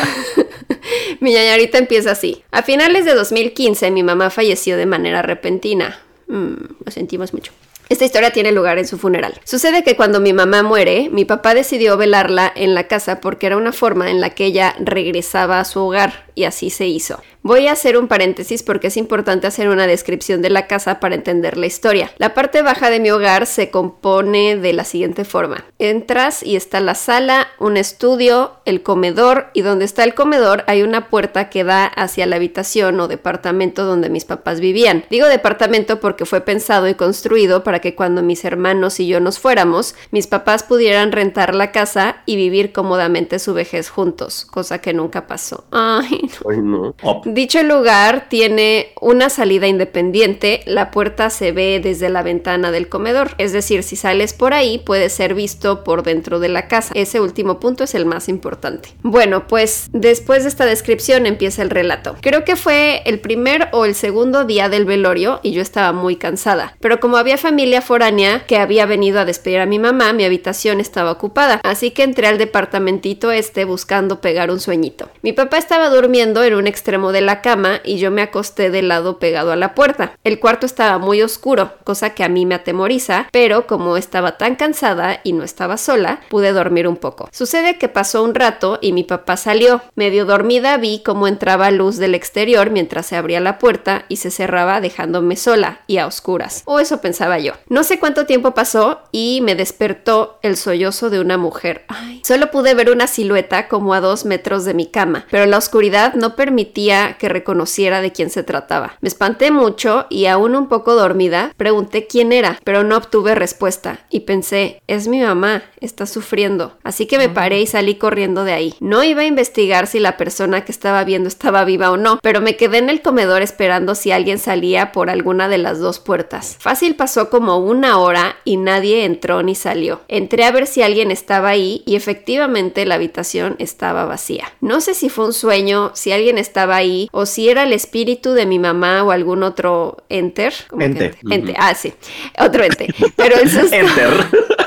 *laughs* mi ñañarita empieza así. A finales de 2015 mi mamá falleció de manera repentina. Mm, lo sentimos mucho. Esta historia tiene lugar en su funeral. Sucede que cuando mi mamá muere, mi papá decidió velarla en la casa porque era una forma en la que ella regresaba a su hogar y así se hizo. Voy a hacer un paréntesis porque es importante hacer una descripción de la casa para entender la historia. La parte baja de mi hogar se compone de la siguiente forma. Entras y está la sala, un estudio, el comedor y donde está el comedor hay una puerta que da hacia la habitación o departamento donde mis papás vivían. Digo departamento porque fue pensado y construido para que cuando mis hermanos y yo nos fuéramos, mis papás pudieran rentar la casa y vivir cómodamente su vejez juntos, cosa que nunca pasó. *laughs* Ay, no. Ay, no. Dicho lugar tiene una salida independiente, la puerta se ve desde la ventana del comedor, es decir, si sales por ahí puede ser visto por dentro de la casa. Ese último punto es el más importante. Bueno, pues después de esta descripción empieza el relato. Creo que fue el primer o el segundo día del velorio y yo estaba muy cansada, pero como había familia foránea que había venido a despedir a mi mamá, mi habitación estaba ocupada, así que entré al departamentito este buscando pegar un sueñito. Mi papá estaba durmiendo en un extremo de la cama y yo me acosté del lado pegado a la puerta. El cuarto estaba muy oscuro, cosa que a mí me atemoriza, pero como estaba tan cansada y no estaba sola, pude dormir un poco. Sucede que pasó un rato y mi papá salió. Medio dormida vi cómo entraba luz del exterior mientras se abría la puerta y se cerraba dejándome sola y a oscuras. O eso pensaba yo. No sé cuánto tiempo pasó y me despertó el sollozo de una mujer. Solo pude ver una silueta como a dos metros de mi cama, pero la oscuridad no permitía que reconociera de quién se trataba. Me espanté mucho y aún un poco dormida, pregunté quién era, pero no obtuve respuesta y pensé, es mi mamá, está sufriendo. Así que me paré y salí corriendo de ahí. No iba a investigar si la persona que estaba viendo estaba viva o no, pero me quedé en el comedor esperando si alguien salía por alguna de las dos puertas. Fácil pasó como una hora y nadie entró ni salió. Entré a ver si alguien estaba ahí y efectivamente la habitación estaba vacía. No sé si fue un sueño, si alguien estaba ahí o si era el espíritu de mi mamá o algún otro enter. Ente. ente. Ah, sí. Otro ente. Pero el susto.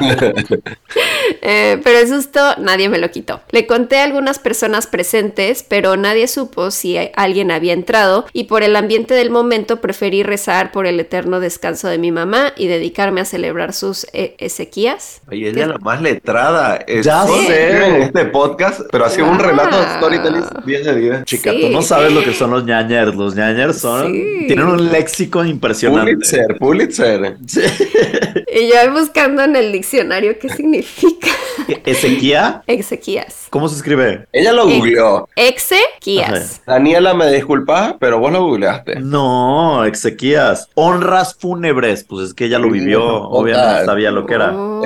*laughs* Eh, pero el susto nadie me lo quitó. Le conté a algunas personas presentes, pero nadie supo si alguien había entrado y por el ambiente del momento preferí rezar por el eterno descanso de mi mamá y dedicarme a celebrar sus eh, ezequías. Oye, ella la más letrada. Es Ya sé. En este podcast, pero hacía un Wow. relato de storytelling 10 de 10. Chica, Sí. tú no sabes lo que son los ñañers. Los ñañers son. Sí. Tienen un léxico impresionante. Pulitzer, Pulitzer. *laughs* Y yo voy buscando en el diccionario qué significa Ezequía, exequías. ¿cómo se escribe? Ella lo Eh. googleó. Exequías. Daniela, me disculpas, pero vos lo googleaste. No, exequías. Honras fúnebres. Pues es que ella lo vivió. Obviamente sabía lo que era. Oh.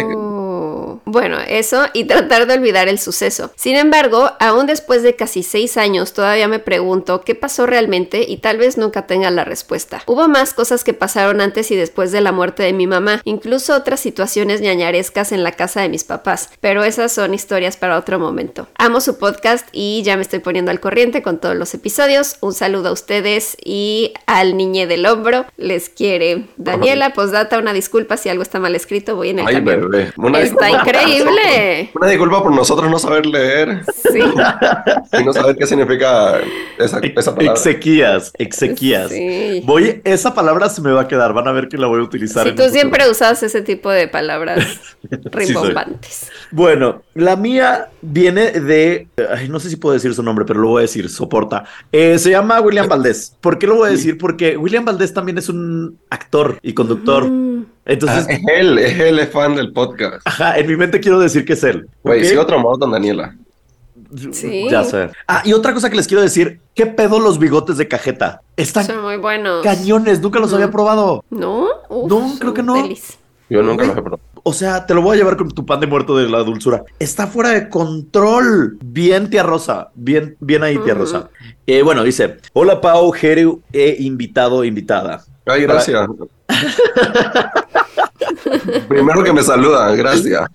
Bueno, eso y tratar de olvidar el suceso. Sin embargo, aún después de casi seis años, todavía me pregunto qué pasó realmente y tal vez nunca tenga la respuesta. Hubo más cosas que pasaron antes y después de la muerte de mi mamá, incluso otras situaciones ñañarescas en la casa de mis papás, pero esas son historias para otro momento. Amo su podcast y ya me estoy poniendo al corriente con todos los episodios. Un saludo a ustedes y al niñe del hombro. Les quiere Daniela, postdata, una disculpa si algo está mal escrito, voy en el Ay, bebé. Una Está increíble. Una disculpa por nosotros no saber leer Sí. y no saber qué significa esa, esa palabra. Exequías, exequías. Sí. Voy, esa palabra se me va a quedar, van a ver que la voy a utilizar. Si tú siempre usas ese tipo de palabras *laughs* rimbombantes. Bueno, la mía viene de. Ay, no sé si puedo decir su nombre, pero lo voy a decir, soporta. Eh, se llama William Valdés. ¿Por qué lo voy a decir? Porque William Valdés también es un actor y conductor. Mm, Ah, Entonces, es él, es él, es fan del podcast. ajá, en mi mente quiero decir que es él. Güey, ¿ok? sigo traumado con Daniela. Sí. Ya sé. Ah, y otra cosa que les quiero decir: ¿qué pedo los bigotes de cajeta? Están son muy buenos. cañones, nunca los había probado. ¿No? Uf, No, creo que no. Yo nunca los he probado. O sea, te lo voy a llevar con tu pan de muerto de la dulzura. Está fuera de control. Bien, tía Rosa. Bien, bien ahí, tía. Rosa. Eh, bueno, dice: Hola, Pau, Jere, he invitado, invitada. Ay, gracias. *laughs* Primero que me saluda, gracias.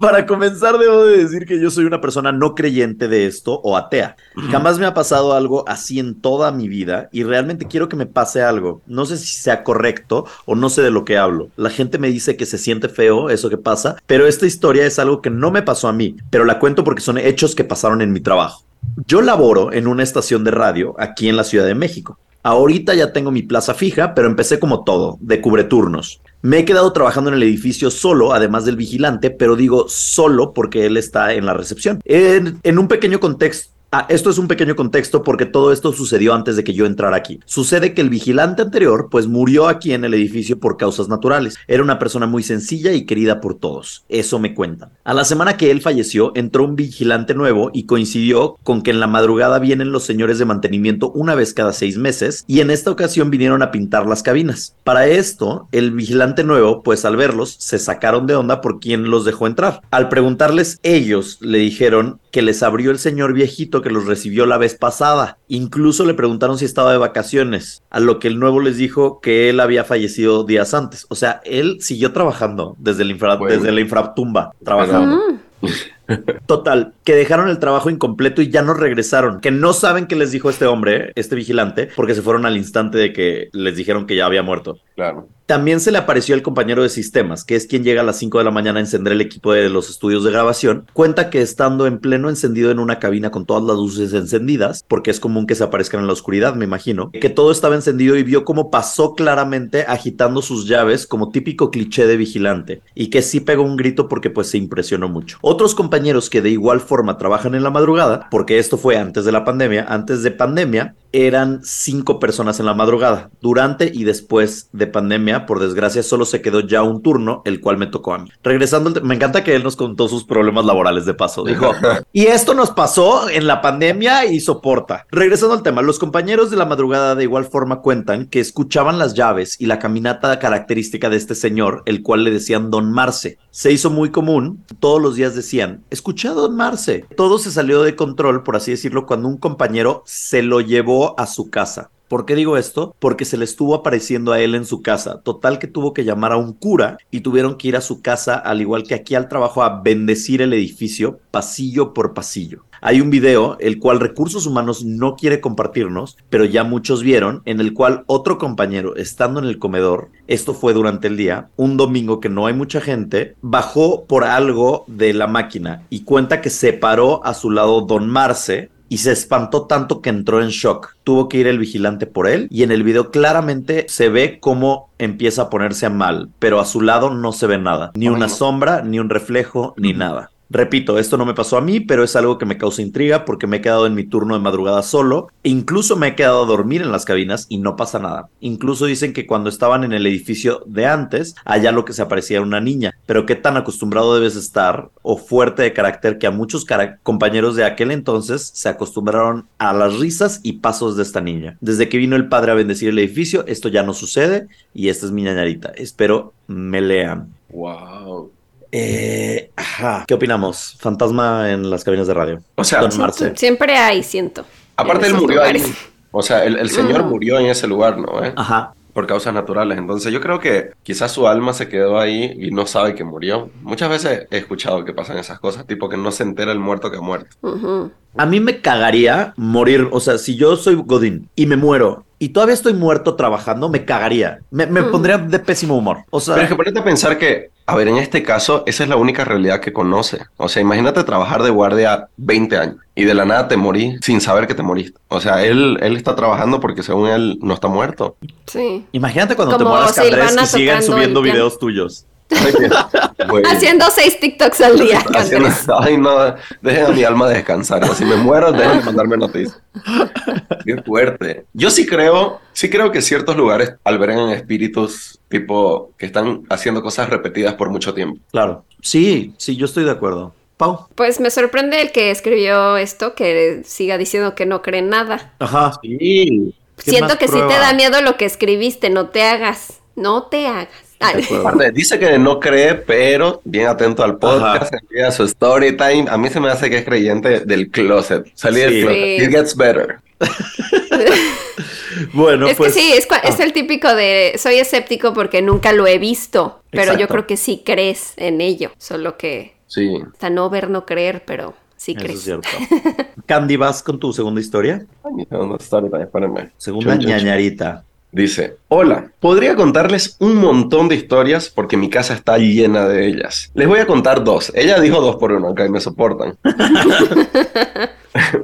Para comenzar, debo de decir que yo soy una persona no creyente de esto o atea. Jamás me ha pasado algo así en toda mi vida y realmente quiero que me pase algo. No sé si sea correcto o no sé de lo que hablo. La gente me dice que se siente feo eso que pasa, pero esta historia es algo que no me pasó a mí, pero la cuento porque son hechos que pasaron en mi trabajo. Yo laboro en una estación de radio aquí en la Ciudad de México. Ahorita ya tengo mi plaza fija, pero empecé como todo, de cubreturnos. Me he quedado trabajando en el edificio solo, además del vigilante, pero digo solo porque él está en la recepción. En, en un pequeño contexto. Ah, esto es un pequeño contexto porque todo esto sucedió antes de que yo entrara aquí. Sucede que el vigilante anterior pues murió aquí en el edificio por causas naturales. Era una persona muy sencilla y querida por todos. Eso me cuentan. A la semana que él falleció entró un vigilante nuevo y coincidió con que en la madrugada vienen los señores de mantenimiento una vez cada seis meses y en esta ocasión vinieron a pintar las cabinas. Para esto, el vigilante nuevo pues al verlos se sacaron de onda por quién los dejó entrar. Al preguntarles ellos le dijeron que les abrió el señor viejito que los recibió la vez pasada. Incluso le preguntaron si estaba de vacaciones, a lo que el nuevo les dijo que él había fallecido días antes. O sea, él siguió trabajando desde, el infra- Bueno. desde la infratumba, trabajando. *laughs* Total, que dejaron el trabajo incompleto y ya no regresaron. Que no saben qué les dijo este hombre, este vigilante, porque se fueron al instante de que les dijeron que ya había muerto. Claro. También se le apareció el compañero de sistemas, que es quien llega a las 5 de la mañana a encender el equipo de los estudios de grabación. Cuenta que estando en pleno encendido en una cabina con todas las luces encendidas, porque es común que se aparezcan en la oscuridad, me imagino, que todo estaba encendido y vio cómo pasó claramente agitando sus llaves como típico cliché de vigilante, y que sí pegó un grito porque pues se impresionó mucho. Otros compañeros que de igual forma trabajan en la madrugada, porque esto fue antes de la pandemia, antes de pandemia, eran cinco personas en la madrugada. Durante y después de pandemia, por desgracia, solo se quedó ya un turno, el cual me tocó a mí. Regresando, me encanta que él nos contó sus problemas laborales de paso. Dijo, *laughs* y esto nos pasó en la pandemia y soporta. Regresando al tema, los compañeros de la madrugada de igual forma cuentan que escuchaban las llaves y la caminata característica de este señor, el cual le decían Don Marce. Se hizo muy común, todos los días decían, escuché a Don Marce. Todo se salió de control, por así decirlo, cuando un compañero se lo llevó a su casa. ¿Por qué digo esto? Porque se le estuvo apareciendo a él en su casa. Total que tuvo que llamar a un cura y tuvieron que ir a su casa, al igual que aquí al trabajo, a bendecir el edificio pasillo por pasillo. Hay un video, el cual Recursos Humanos no quiere compartirnos, pero ya muchos vieron, en el cual otro compañero, estando en el comedor, esto fue durante el día, un domingo que no hay mucha gente, bajó por algo de la máquina y cuenta que se paró a su lado Don Marce, y se espantó tanto que entró en shock. Tuvo que ir el vigilante por él y en el video claramente se ve cómo empieza a ponerse mal, pero a su lado no se ve nada, ni una sombra, ni un reflejo, ni nada. Repito, esto no me pasó a mí, pero es algo que me causa intriga porque me he quedado en mi turno de madrugada solo. E incluso me he quedado a dormir en las cabinas y no pasa nada. Incluso dicen que cuando estaban en el edificio de antes, allá lo que se aparecía era una niña. Pero qué tan acostumbrado debes estar o fuerte de carácter que a muchos compañeros de aquel entonces se acostumbraron a las risas y pasos de esta niña. Desde que vino el padre a bendecir el edificio, esto ya no sucede y esta es mi ñañarita. Espero me lean. Wow. Eh, ajá. ¿Qué opinamos? Fantasma en las cabinas de radio. O sea, Don Marce. Siempre hay, siento. Aparte, él murió ahí. O sea, el, el señor murió en ese lugar, ¿no? ¿Eh? Ajá. Por causas naturales. Entonces, yo creo que quizás su alma se quedó ahí y no sabe que murió. Muchas veces he escuchado que pasan esas cosas, tipo que no se entera el muerto que ha muerto. A mí me cagaría morir, o sea, si yo soy Godín y me muero y todavía estoy muerto trabajando, me cagaría. Me, me Mm. pondría de pésimo humor. O sea, Pero es que ponete a pensar que, a ver, en este caso, esa es la única realidad que conoce. O sea, imagínate trabajar de guardia 20 años y de la nada te morí sin saber que te moriste. O sea, él, él está trabajando porque según él no está muerto. Sí. imagínate cuando te mueras, Andrés, Silvana y sigan tocando subiendo videos tuyos. Haciendo seis TikToks al día, Haciendo-. Ay, no, dejen a mi alma descansar. Si me muero, *laughs* dejen de mandarme noticias. Qué fuerte. Yo sí creo, sí creo que ciertos lugares albergan espíritus tipo que están haciendo cosas repetidas por mucho tiempo. Claro. Sí, sí, yo estoy de acuerdo. Pau. Pues me sorprende el que escribió esto, que siga diciendo que no cree en nada. Ajá. Sí. ¿Qué Siento que sí prueba? te da miedo lo que escribiste, no te hagas. No te hagas. Aparte, dice que no cree, pero bien atento al podcast, envía su story time. A mí se me hace que es creyente del closet. Salí Sí. del closet. Sí. It gets better. *laughs* Bueno, es pues. que sí, es, es ah. el típico de soy escéptico porque nunca lo he visto, pero yo creo que sí crees en ello, solo que Sí. hasta no ver, no creer, pero sí Eso crees. es cierto. *laughs* Candy, vas con tu segunda historia. Ay, mi segunda story time, espérenme. Segunda chun. ñañarita. Dice, hola, podría contarles un montón de historias porque mi casa está llena de ellas. Les voy a contar dos. Ella dijo dos por uno, acá me soportan. *laughs*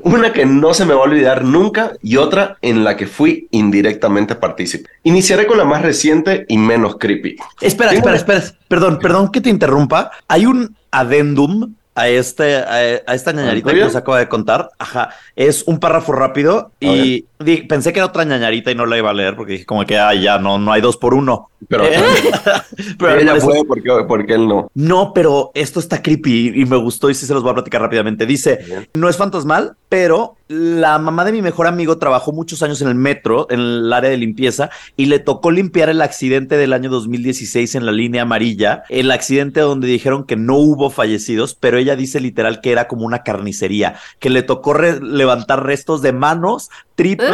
Una que no se me va a olvidar nunca y otra en la que fui indirectamente partícipe. Iniciaré con la más reciente y menos creepy. Espera, espera, espera. Perdón, perdón que te interrumpa. Hay un adendum a, este, a, a esta ñañarita que nos acaba de contar. Ajá. Es un párrafo rápido y pensé que era otra ñañarita y no la iba a leer porque dije como que ah, ya no, no hay dos por uno. Pero, Eh, *laughs* pero ella puede porque, porque él no. No, pero esto está creepy y me gustó y sí se los voy a platicar rápidamente. Dice, Bien. no es fantasmal, pero la mamá de mi mejor amigo trabajó muchos años en el metro, en el área de limpieza, y le tocó limpiar el accidente del año 2016 en la línea amarilla, el accidente donde dijeron que no hubo fallecidos, pero ella dice literal que era como una carnicería, que le tocó re- levantar restos de manos, tripas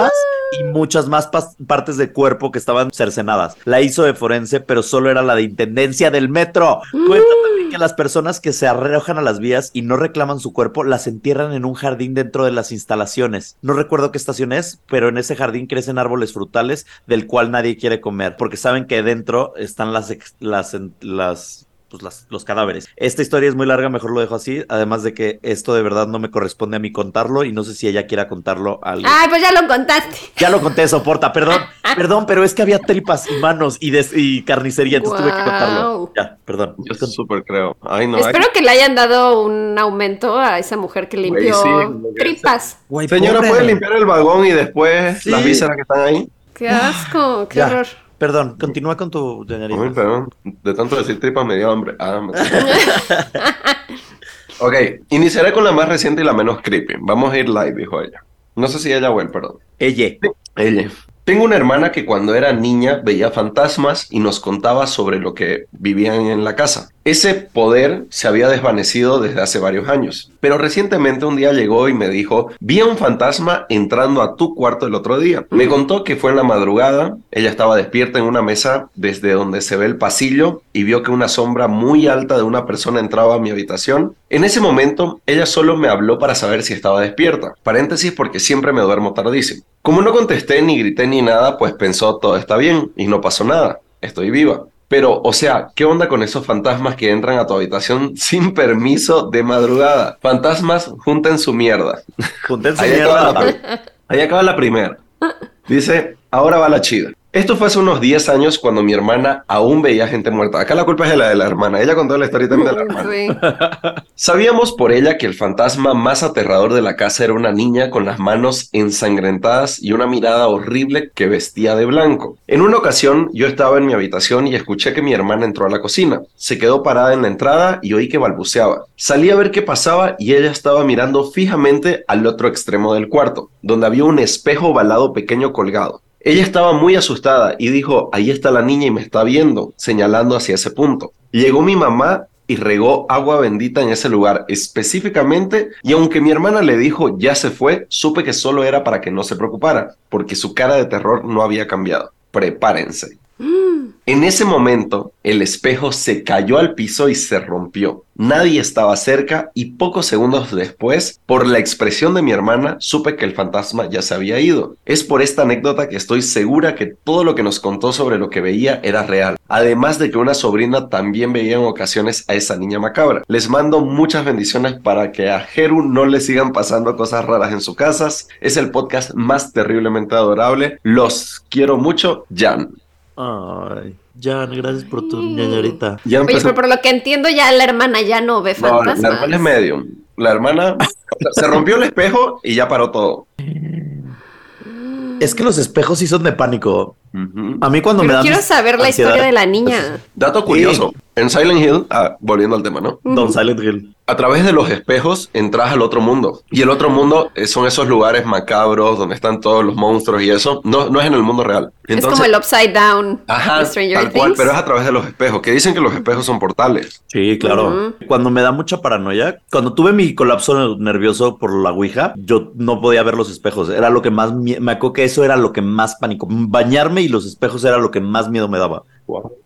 y muchas más partes del cuerpo que estaban cercenadas. La hizo de forense, pero solo era la de intendencia del metro. Cuenta también que las personas que se arrojan a las vías y no reclaman su cuerpo las entierran en un jardín dentro de las instalaciones. No recuerdo qué estación es, pero en ese jardín crecen árboles frutales del cual nadie quiere comer, porque saben que dentro están las las las pues, las, los cadáveres. Esta historia es muy larga, mejor lo dejo así. Además de que esto de verdad no me corresponde a mí contarlo y no sé si ella quiera contarlo a alguien. Ay, pues ya lo contaste. Ya lo conté, soporta, perdón, *laughs* perdón, pero es que había tripas y manos y, des- y carnicería, entonces tuve que contarlo. Ya, perdón. Yo súper creo. Ay, no. ay, Espero que le hayan dado un aumento a esa mujer que limpió sí, lo que tripas. Señora, pobre. ¿puede limpiar el vagón y después Sí. las vísceras que están ahí? Qué asco, qué Ya. horror. Perdón, continúa con tu señorita. Ay, perdón. De tanto decir tripa me dio hambre. Ah, me- *laughs* ok, iniciaré con la más reciente y la menos creepy. Vamos a ir live, dijo ella. No sé si ella o él, perdón. Ella. Ella. Tengo una hermana que cuando era niña veía fantasmas y nos contaba sobre lo que vivían en la casa. Ese poder se había desvanecido desde hace varios años, pero recientemente un día llegó y me dijo, vi a un fantasma entrando a tu cuarto el otro día. Me contó que fue en la madrugada, ella estaba despierta en una mesa desde donde se ve el pasillo y vio que una sombra muy alta de una persona entraba a mi habitación. En ese momento, ella solo me habló para saber si estaba despierta. Paréntesis porque siempre me duermo tardísimo. Como no contesté ni grité ni nada, pues pensó todo está bien y no pasó nada. Estoy viva. Pero, o sea, ¿qué onda con esos fantasmas que entran a tu habitación sin permiso de madrugada? Fantasmas, junten su mierda. Junten su Ahí acaba, mierda. la, ahí acaba la primera. Dice, ahora va la chida. Esto fue hace unos 10 años cuando mi hermana aún veía gente muerta. Acá la culpa es de la de la hermana. Ella contó la historia también de la *laughs* hermana. Sí. Sabíamos por ella que el fantasma más aterrador de la casa era una niña con las manos ensangrentadas y una mirada horrible que vestía de blanco. En una ocasión yo estaba en mi habitación y escuché que mi hermana entró a la cocina. Se quedó parada en la entrada y oí que balbuceaba. Salí a ver qué pasaba y ella estaba mirando fijamente al otro extremo del cuarto, donde había un espejo ovalado pequeño colgado. Ella estaba muy asustada y dijo, ahí está la niña y me está viendo, señalando hacia ese punto. Llegó mi mamá y regó agua bendita en ese lugar específicamente y aunque mi hermana le dijo ya se fue, supe que solo era para que no se preocupara, porque su cara de terror no había cambiado. Prepárense. En ese momento, el espejo se cayó al piso y se rompió. Nadie estaba cerca y pocos segundos después, por la expresión de mi hermana, supe que el fantasma ya se había ido. Es por esta anécdota que estoy segura que todo lo que nos contó sobre lo que veía era real. Además de que una sobrina también veía en ocasiones a esa niña macabra. Les mando muchas bendiciones para que a Jeru no le sigan pasando cosas raras en sus casas. Es el podcast más terriblemente adorable. Los quiero mucho, Jan. Ay, Jan, gracias por tu ñañarita. Jan Oye, empezó- pero por lo que entiendo ya la hermana ya no ve No, fantasmas. la hermana es medium. La hermana se rompió el espejo y ya paró todo. Es que los espejos sí son de pánico. A mí cuando me dan quiero saber la ansiedad- historia de la niña. Dato curioso. En Silent Hill, ah, volviendo al tema, ¿no? Don Silent Hill. A través de los espejos entras al otro mundo. Y el otro mundo eh, son esos lugares macabros donde están todos los monstruos y eso. No, no es en el mundo real. es como el Upside Down Ajá, de Stranger tal cual, Things. pero es a través de los espejos, que dicen que los espejos son portales. Sí, claro. Cuando me da mucha paranoia, cuando tuve mi colapso nervioso por la Ouija, yo no podía ver los espejos. Era lo que más me acuerdo que eso era lo que más pánico. Bañarme y los espejos era lo que más miedo me daba.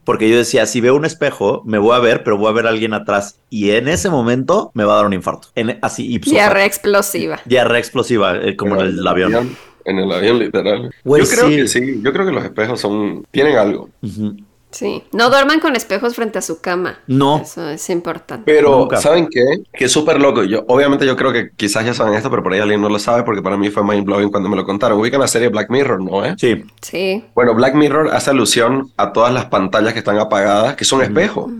Porque yo decía, si veo un espejo, me voy a ver, pero voy a ver a alguien atrás. Y en ese momento me va a dar un infarto. En, así, ipso Diarrea explosiva. Diarrea explosiva, eh, como en el avión. En el avión, literal. Yo creo sí. que sí. Yo creo que los espejos son. tienen algo. Ujú. Sí. No duerman con espejos frente a su cama. No. Eso es importante. Pero, Nunca. ¿saben qué? Que es súper loco. Yo, obviamente, yo creo que quizás ya saben esto, pero por ahí alguien no lo sabe porque para mí fue mind blowing cuando me lo contaron. Ubican la serie Black Mirror, ¿no? Eh? Sí. Sí. Bueno, Black Mirror hace alusión a todas las pantallas que están apagadas, que son espejos.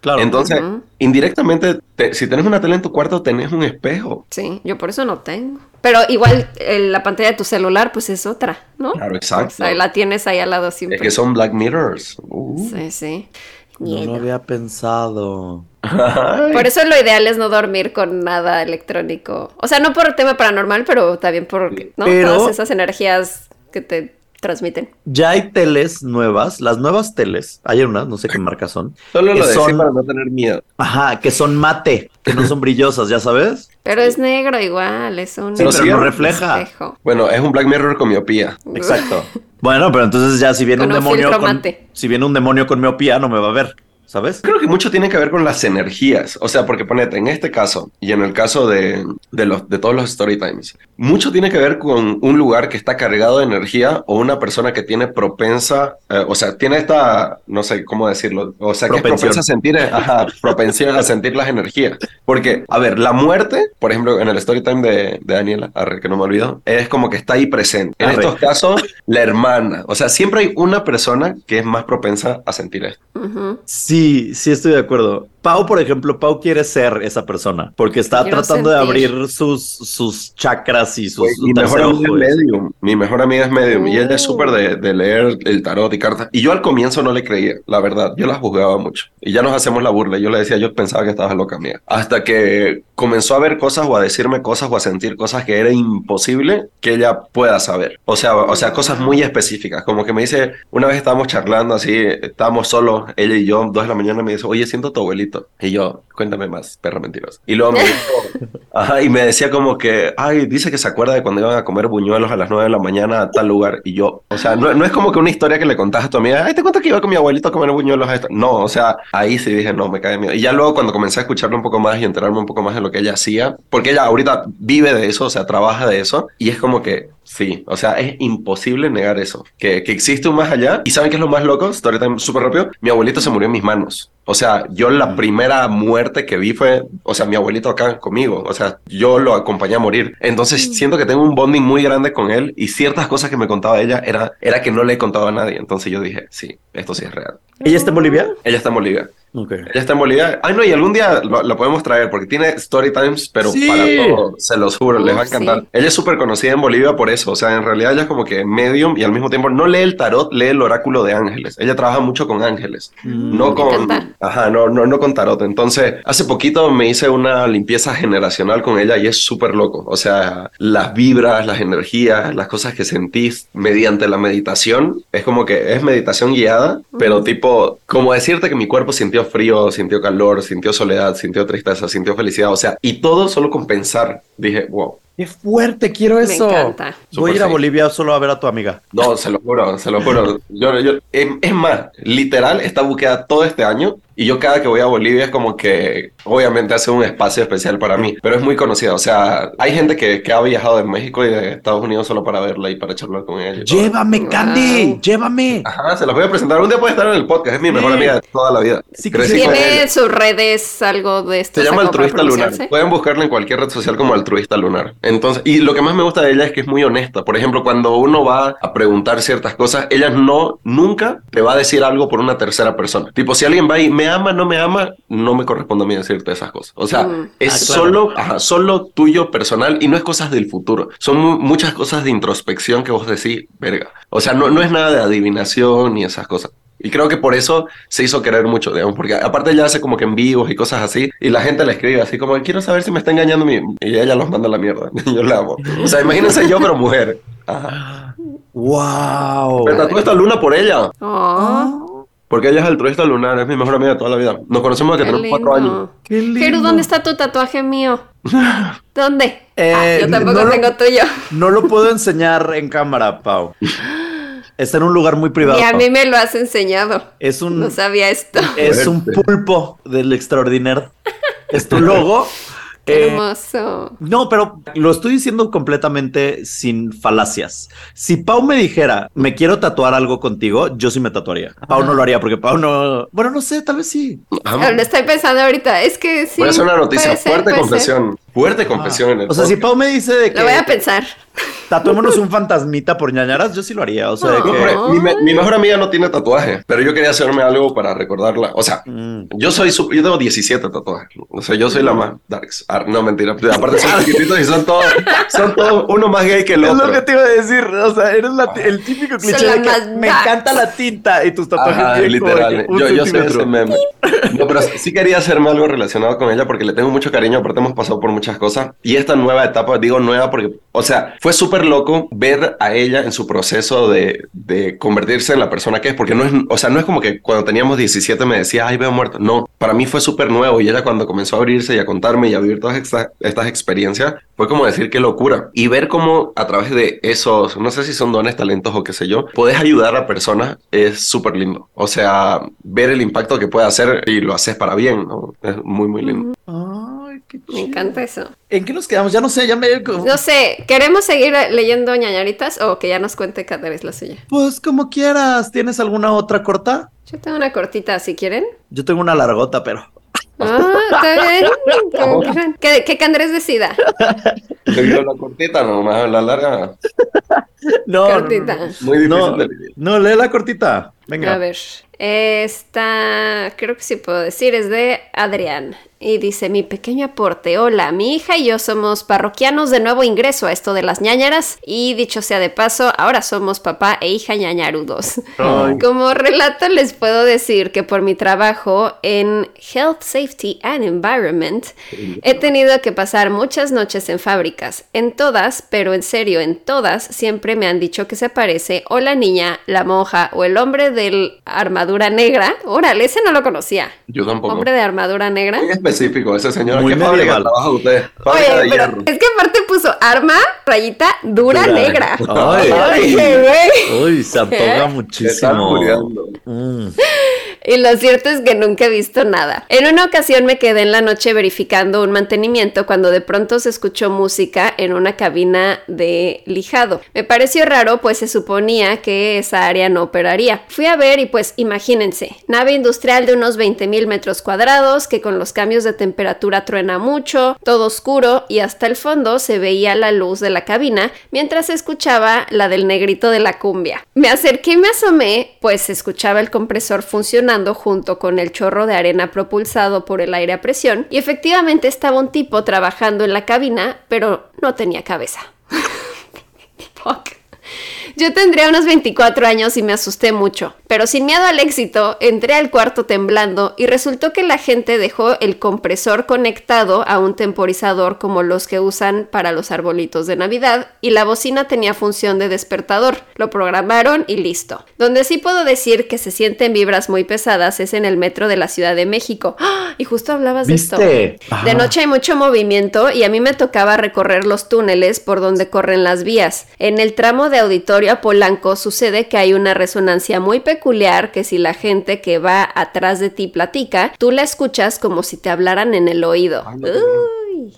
Claro. Entonces, indirectamente, te- si tienes una tele en tu cuarto, tenés un espejo. Sí, yo por eso no tengo. Pero igual eh, la pantalla de tu celular, pues es otra, ¿no? Claro, O exacto. sea, la tienes ahí al lado Es siempre. que son Black Mirrors. Uh. Sí, sí. no lo había pensado. Ay. Por eso lo ideal es no dormir con nada electrónico. O sea, no por tema paranormal, pero también por ¿no? Pero- todas esas energías que te transmiten. Ya hay teles nuevas, las nuevas teles, hay unas, no sé qué marcas son. Solo lo son- para no tener miedo. Ajá, que son mate, que no son brillosas, ya sabes. Pero es negro igual, es un Sí, Pero sí, no refleja. espejo. Bueno, es un Black Mirror con miopía. Exacto. *laughs* Bueno, pero entonces ya si viene Con un un demonio con, mate. si viene un demonio con miopía no me va a ver, ¿sabes? Creo que mucho tiene que ver con las energías. O sea, porque ponete, en este caso y en el caso de, de, los, de todos los story times, mucho tiene que ver con un lugar que está cargado de energía o una persona que tiene propensa, eh, o sea, tiene esta, no sé cómo decirlo, o sea, que es Propensión. propensa a sentir, ajá, propensión a sentir las energías. Porque, a ver, la muerte, por ejemplo, en el story time de, de Daniela, arre, que no me olvido, es como que está ahí presente. En Arre. estos casos, la hermana. O sea, siempre hay una persona que es más propensa a sentir esto. Ujú. Sí, sí estoy de acuerdo. Pau, por ejemplo, Pau quiere ser esa persona porque está Quiero tratando de sentir. abrir sus, sus chakras y sus mi mejor amiga es medium. Mi mejor amiga es medium. Y ella es Oh. súper de, de leer el tarot y cartas. Y yo al comienzo no le creía, la verdad. Yo la juzgaba mucho. Y ya nos hacemos la burla. Yo le decía, yo pensaba que estabas loca, amiga. Hasta que comenzó a ver cosas o a decirme cosas o a sentir cosas que era imposible que ella pueda saber. O sea, o sea, cosas muy específicas. Como que me dice, una vez estábamos charlando así, estábamos solos, ella y yo, dos la mañana, me dice, oye, siento a tu abuelito. Y yo, cuéntame más, perra mentirosa. Y luego me dijo, *laughs* Ajá, y me decía como que, ay, dice que se acuerda de cuando iban a comer buñuelos a las 9 de la mañana a tal lugar. Y yo, o sea, no, no es como que una historia que le contás a tu amiga, ay, te cuento que iba con mi abuelito a comer buñuelos a esto. No, o sea, ahí sí dije, no, me cae miedo. Y ya luego cuando comencé a escucharlo un poco más y enterarme un poco más de lo que ella hacía, porque ella ahorita vive de eso, o sea, trabaja de eso, y es como que, sí, o sea, es imposible negar eso, que, que existe un más allá. ¿Y saben qué es lo más loco? Story time súper rápido. Mi abuelito se murió en mis manos. O sea, yo la Mm. primera muerte que vi fue, o sea, mi abuelito acá conmigo. O sea, yo lo acompañé a morir. Entonces siento que tengo un bonding muy grande con él y ciertas cosas que me contaba ella era, era que no le he contado a nadie. Entonces yo dije, sí, esto sí es real. ¿Ella está en Bolivia? Ella está en Bolivia. Ella está en Bolivia. Ay, no, y algún día lo- la podemos traer porque tiene story times, pero Sí. para todo, se los juro, les va a encantar. sí. Ella es súper conocida en Bolivia por eso. O sea, en realidad ella es como que medium y al mismo tiempo no lee el tarot, lee el oráculo de ángeles. Ella trabaja mucho con ángeles. Mm. No con. Ajá, no, no, no con tarot. Entonces, hace poquito me hice una limpieza generacional con ella y es súper loco. O sea, las vibras, las energías, las cosas que sentís mediante la meditación, es como que es meditación guiada, pero tipo, como decirte que mi cuerpo sintió frío, sintió calor, sintió soledad, sintió tristeza, sintió felicidad. O sea, y todo solo con pensar. Dije, wow. ¡Qué fuerte! Quiero Me eso. encanta. Voy a ir a. Bolivia solo a ver a tu amiga. No, se lo juro, se lo juro. Yo, yo- es más, literal, está buqueada todo este año y yo cada que voy a Bolivia es como que, obviamente, hace un espacio especial para mí, pero es muy conocida. O sea, hay gente que, que ha viajado de México y de Estados Unidos solo para verla y para charlar con ella. y todo. Llévame, Candy. Llévame. Ajá, se los voy a presentar. Un día puede estar en el podcast, es mi mejor Sí. amiga de toda la vida. Sí, ella. ¿Tiene sus redes algo de esto? Se llama ¿Sacó para altruista lunar. Pueden buscarla en cualquier red social como altruista lunar. Entonces, y lo que más me gusta de ella es que es muy honesta. Por ejemplo, cuando uno va a preguntar ciertas cosas, ella no, nunca te va a decir algo por una tercera persona. Tipo, si alguien va y me ama, no me ama, no me corresponde a mí decirte esas cosas. O sea, Mm. es Ah, claro. solo, ajá, solo tuyo personal y no es cosas del futuro. Son mu- muchas cosas de introspección que vos decís, verga. O sea, no, no es nada de adivinación ni esas cosas. Y creo que por eso se hizo querer mucho, digamos, porque aparte ella hace como que en vivos y cosas así, y la gente le escribe así como, quiero saber si me está engañando mi... Y ella los manda a la mierda. *laughs* Yo la amo. O sea, imagínense yo, pero mujer. Ajá. ¡Wow! Me tatué esta luna por ella, Oh, porque ella es altruista lunar, es mi mejor amiga de toda la vida. Nos conocemos desde que tenemos cuatro años. ¡Qué lindo! Pero ¿dónde está tu tatuaje mío? *laughs* ¿Dónde? Eh, Ah, yo tampoco no lo- tengo tuyo. No lo puedo *laughs* enseñar en cámara, Pau. Está en un lugar muy privado. Y a Pau. mí me lo has enseñado. Es un, No sabía esto. es un pulpo del extraordinario. Es tu logo. Qué Eh, hermoso. no, pero lo estoy diciendo completamente sin falacias. Si Pau me dijera, me quiero tatuar algo contigo, yo sí me tatuaría. Pau no lo haría porque Pau no. Bueno, no sé, tal vez sí. Ajá. Lo estoy pensando ahorita. Es que sí. Voy a hacer una noticia, fuerte confesión. Fuerte confesión en el O sea, si. Pau me dice de que Lo voy a pensar. tatuémonos un fantasmita por ñañaras, yo sí lo haría. O sea, de No, que. Mi, mi mejor amiga no tiene tatuaje, pero yo quería hacerme algo para recordarla. O sea, Mm. Yo soy su- yo tengo 17 tatuajes. O sea, yo soy la más darks. Ah, no, mentira. Aparte son *laughs* chiquititos y son todos, son todos uno más gay que el Es otro. lo que te iba a decir, o sea, eres la- el típico cliché de que me encanta la tinta y tus tatuajes Ajá, literal. Yo, yo soy ese meme. No, pero sí quería hacerme algo relacionado con ella porque le tengo mucho cariño. Aparte hemos pasado por muchas muchas cosas. Y esta nueva etapa, digo nueva porque, o sea, fue súper loco ver a ella en su proceso de, de convertirse en la persona que es, porque no es, o sea, no es como que cuando teníamos 17 me decía, ay, veo muerto. No, para mí fue súper nuevo y ella cuando comenzó a abrirse y a contarme y a vivir todas estas, experiencias, fue como decir qué locura. Y ver cómo a través de esos, no sé si son dones, talentos o qué sé yo, puedes ayudar a personas es súper lindo. O sea, ver el impacto que puede hacer y lo haces para bien. Es muy, muy lindo. Qué Me encanta eso. ¿En qué nos quedamos? Ya no sé, ya me... No sé, ¿queremos seguir leyendo ñañaritas o que ya nos cuente Cateris la suya? Pues como quieras. ¿Tienes alguna otra corta? Yo tengo una cortita, si quieren. Yo tengo una largota, pero... Ah, está bien. Que, que Andrés decida. Yo la cortita, no más la larga. *laughs* No, no, Cortita. no, Muy difícil no, de no, lee la cortita. Venga. A ver. Esta, creo que sí puedo decir, es de Adrián. Y dice, mi pequeño aporte, hola, mi hija y yo somos parroquianos de nuevo ingreso a esto de las ñañaras y dicho sea de paso, ahora somos papá e hija ñañarudos. Ay. *laughs* Como relato les puedo decir que por mi trabajo en Health, Safety and Environment he tenido que pasar muchas noches en fábricas. En todas, pero en serio, en todas, siempre me han dicho que se parece o la niña, la monja o el hombre de armadura negra. Órale, ese no lo conocía. Yo tampoco. Hombre de armadura negra. Específico ese señor. Muy ¿Qué fábrica medieval. trabaja usted? Fábrica Oye, de pero hierro. es que aparte puso arma, rayita, dura, Dura. negra. Ay. Ay, güey. Uy, se están muchísimo. Mm. *laughs* Y lo cierto es que nunca he visto nada. En una ocasión me quedé en la noche verificando un mantenimiento cuando de pronto se escuchó música en una cabina de lijado. Me pareció raro pues se suponía que esa área no operaría. Fui a ver y pues imagínense, nave industrial de unos 20 mil metros cuadrados que con los cambios de temperatura truena mucho, todo oscuro y hasta el fondo se veía la luz de la cabina mientras escuchaba la del negrito de la cumbia. Me acerqué y me asomé pues escuchaba el compresor funcionando junto con el chorro de arena propulsado por el aire a presión y efectivamente estaba un tipo trabajando en la cabina pero no tenía cabeza. *laughs* Yo tendría unos 24 años y me asusté mucho, pero sin miedo al éxito, entré al cuarto temblando y resultó que la gente dejó el compresor conectado a un temporizador como los que usan para los arbolitos de Navidad y la bocina tenía función de despertador. Lo programaron y listo. Donde sí puedo decir que se sienten vibras muy pesadas es en el metro de la Ciudad de México. ¡Ah! Y justo hablabas de esto. De noche hay mucho movimiento y a mí me tocaba recorrer los túneles por donde corren las vías. En el tramo de auditorio Polanco sucede que hay una resonancia muy peculiar que si la gente que va atrás de ti platica, tú la escuchas como si te hablaran en el oído. Uy.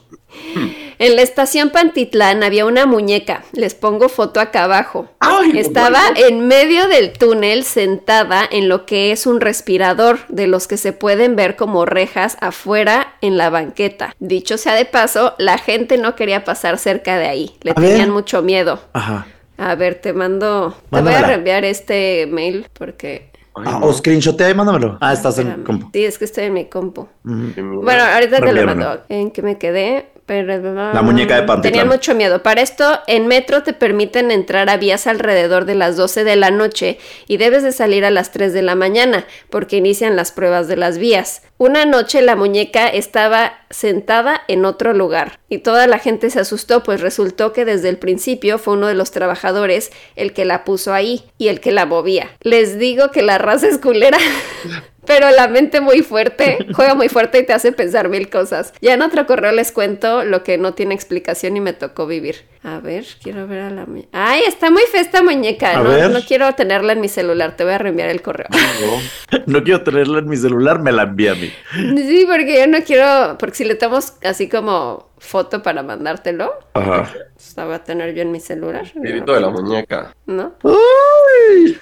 En la estación Pantitlán había una muñeca, les pongo foto acá abajo. Ay, Estaba en medio del túnel sentada en lo que es un respirador, de los que se pueden ver como rejas afuera en la banqueta. Dicho sea de paso, la gente no quería pasar cerca de ahí, le A ver. tenían mucho miedo. Ajá. A ver, te mando, te voy a reenviar este mail porque... Ay, Ah, no. o screenshotea y mándamelo. Ah, estás en compu. Sí, es que estoy en mi compu. Mm. Bueno, ahorita te lo mando. ¿En qué me quedé? Pero- La muñeca de Pantitlán. Tenía mucho miedo. Para esto, en metro te permiten entrar a vías alrededor de las 12 de la noche y debes de salir a las 3 de la mañana porque inician las pruebas de las vías. Una noche la muñeca estaba sentada en otro lugar y toda la gente se asustó pues resultó que desde el principio fue uno de los trabajadores el que la puso ahí y el que la movía. Les digo que la raza es culera. *laughs* Pero la mente muy fuerte, *laughs* juega muy fuerte y te hace pensar mil cosas. Ya en otro correo les cuento lo que no tiene explicación y me tocó vivir. A ver, quiero ver a la muñeca. Ay, está muy fea esta muñeca. A No, ver. no quiero tenerla en mi celular. Te voy a reenviar el correo. No. No *laughs* quiero tenerla en mi celular, me la envía a mí. Sí, porque yo no quiero. Porque si le tomamos así como foto para mandártelo, Ajá. pues la voy a tener yo en mi celular. Espíritu de la muñeca. ¿No? Uy.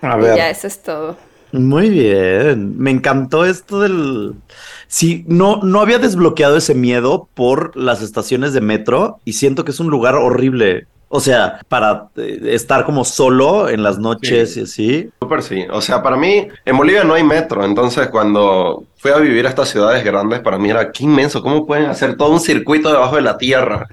A Y ver. ya, eso es todo. Muy bien. Me encantó esto del. Sí, no, no había desbloqueado ese miedo por las estaciones de metro y siento que es un lugar horrible. O sea, para eh, estar como solo en las noches Sí. y así. Súper sí. O sea, para mí, en Bolivia no hay metro. Entonces, cuando fui a vivir a estas ciudades grandes, para mí era qué inmenso. ¿Cómo pueden hacer todo un circuito debajo de la tierra?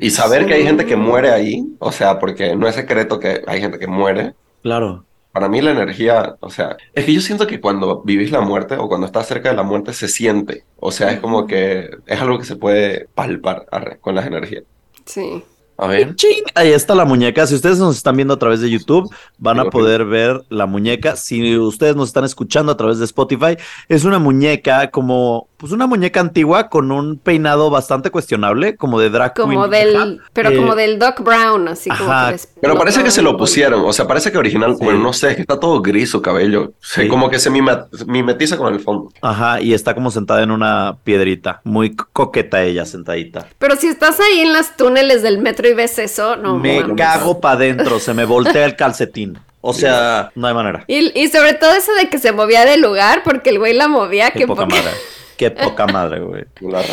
Y saber que hay gente que muere ahí. O sea, porque no es secreto que hay gente que muere. Claro. Para mí la energía, o sea, es que yo siento que cuando vivís la muerte o cuando estás cerca de la muerte se siente. O sea, es como que es algo que se puede palpar arre, con las energías. Sí. A ver. Ching, Ahí está la muñeca. Si ustedes nos están viendo a través de YouTube, van a poder ver la muñeca. Si ustedes nos están escuchando a través de Spotify, es una muñeca como, pues una muñeca antigua con un peinado bastante cuestionable, como de drag Como queen del, pero Eh, como del Doc Brown, así como que Pero parece que se lo pusieron, o sea, parece que original, Sí. bueno, no sé, está todo gris su cabello, Sí. como que se mimetiza con el fondo. Ajá, y está como sentada en una piedrita. Muy coqueta ella, sentadita. Pero si estás ahí en las túneles del metro y ves eso, no me mames. cago para adentro, se me voltea el calcetín. O sea, no hay manera. Y, y sobre todo eso de que se movía de lugar porque el güey la movía, Qué que poca madre. Qué poca madre, güey.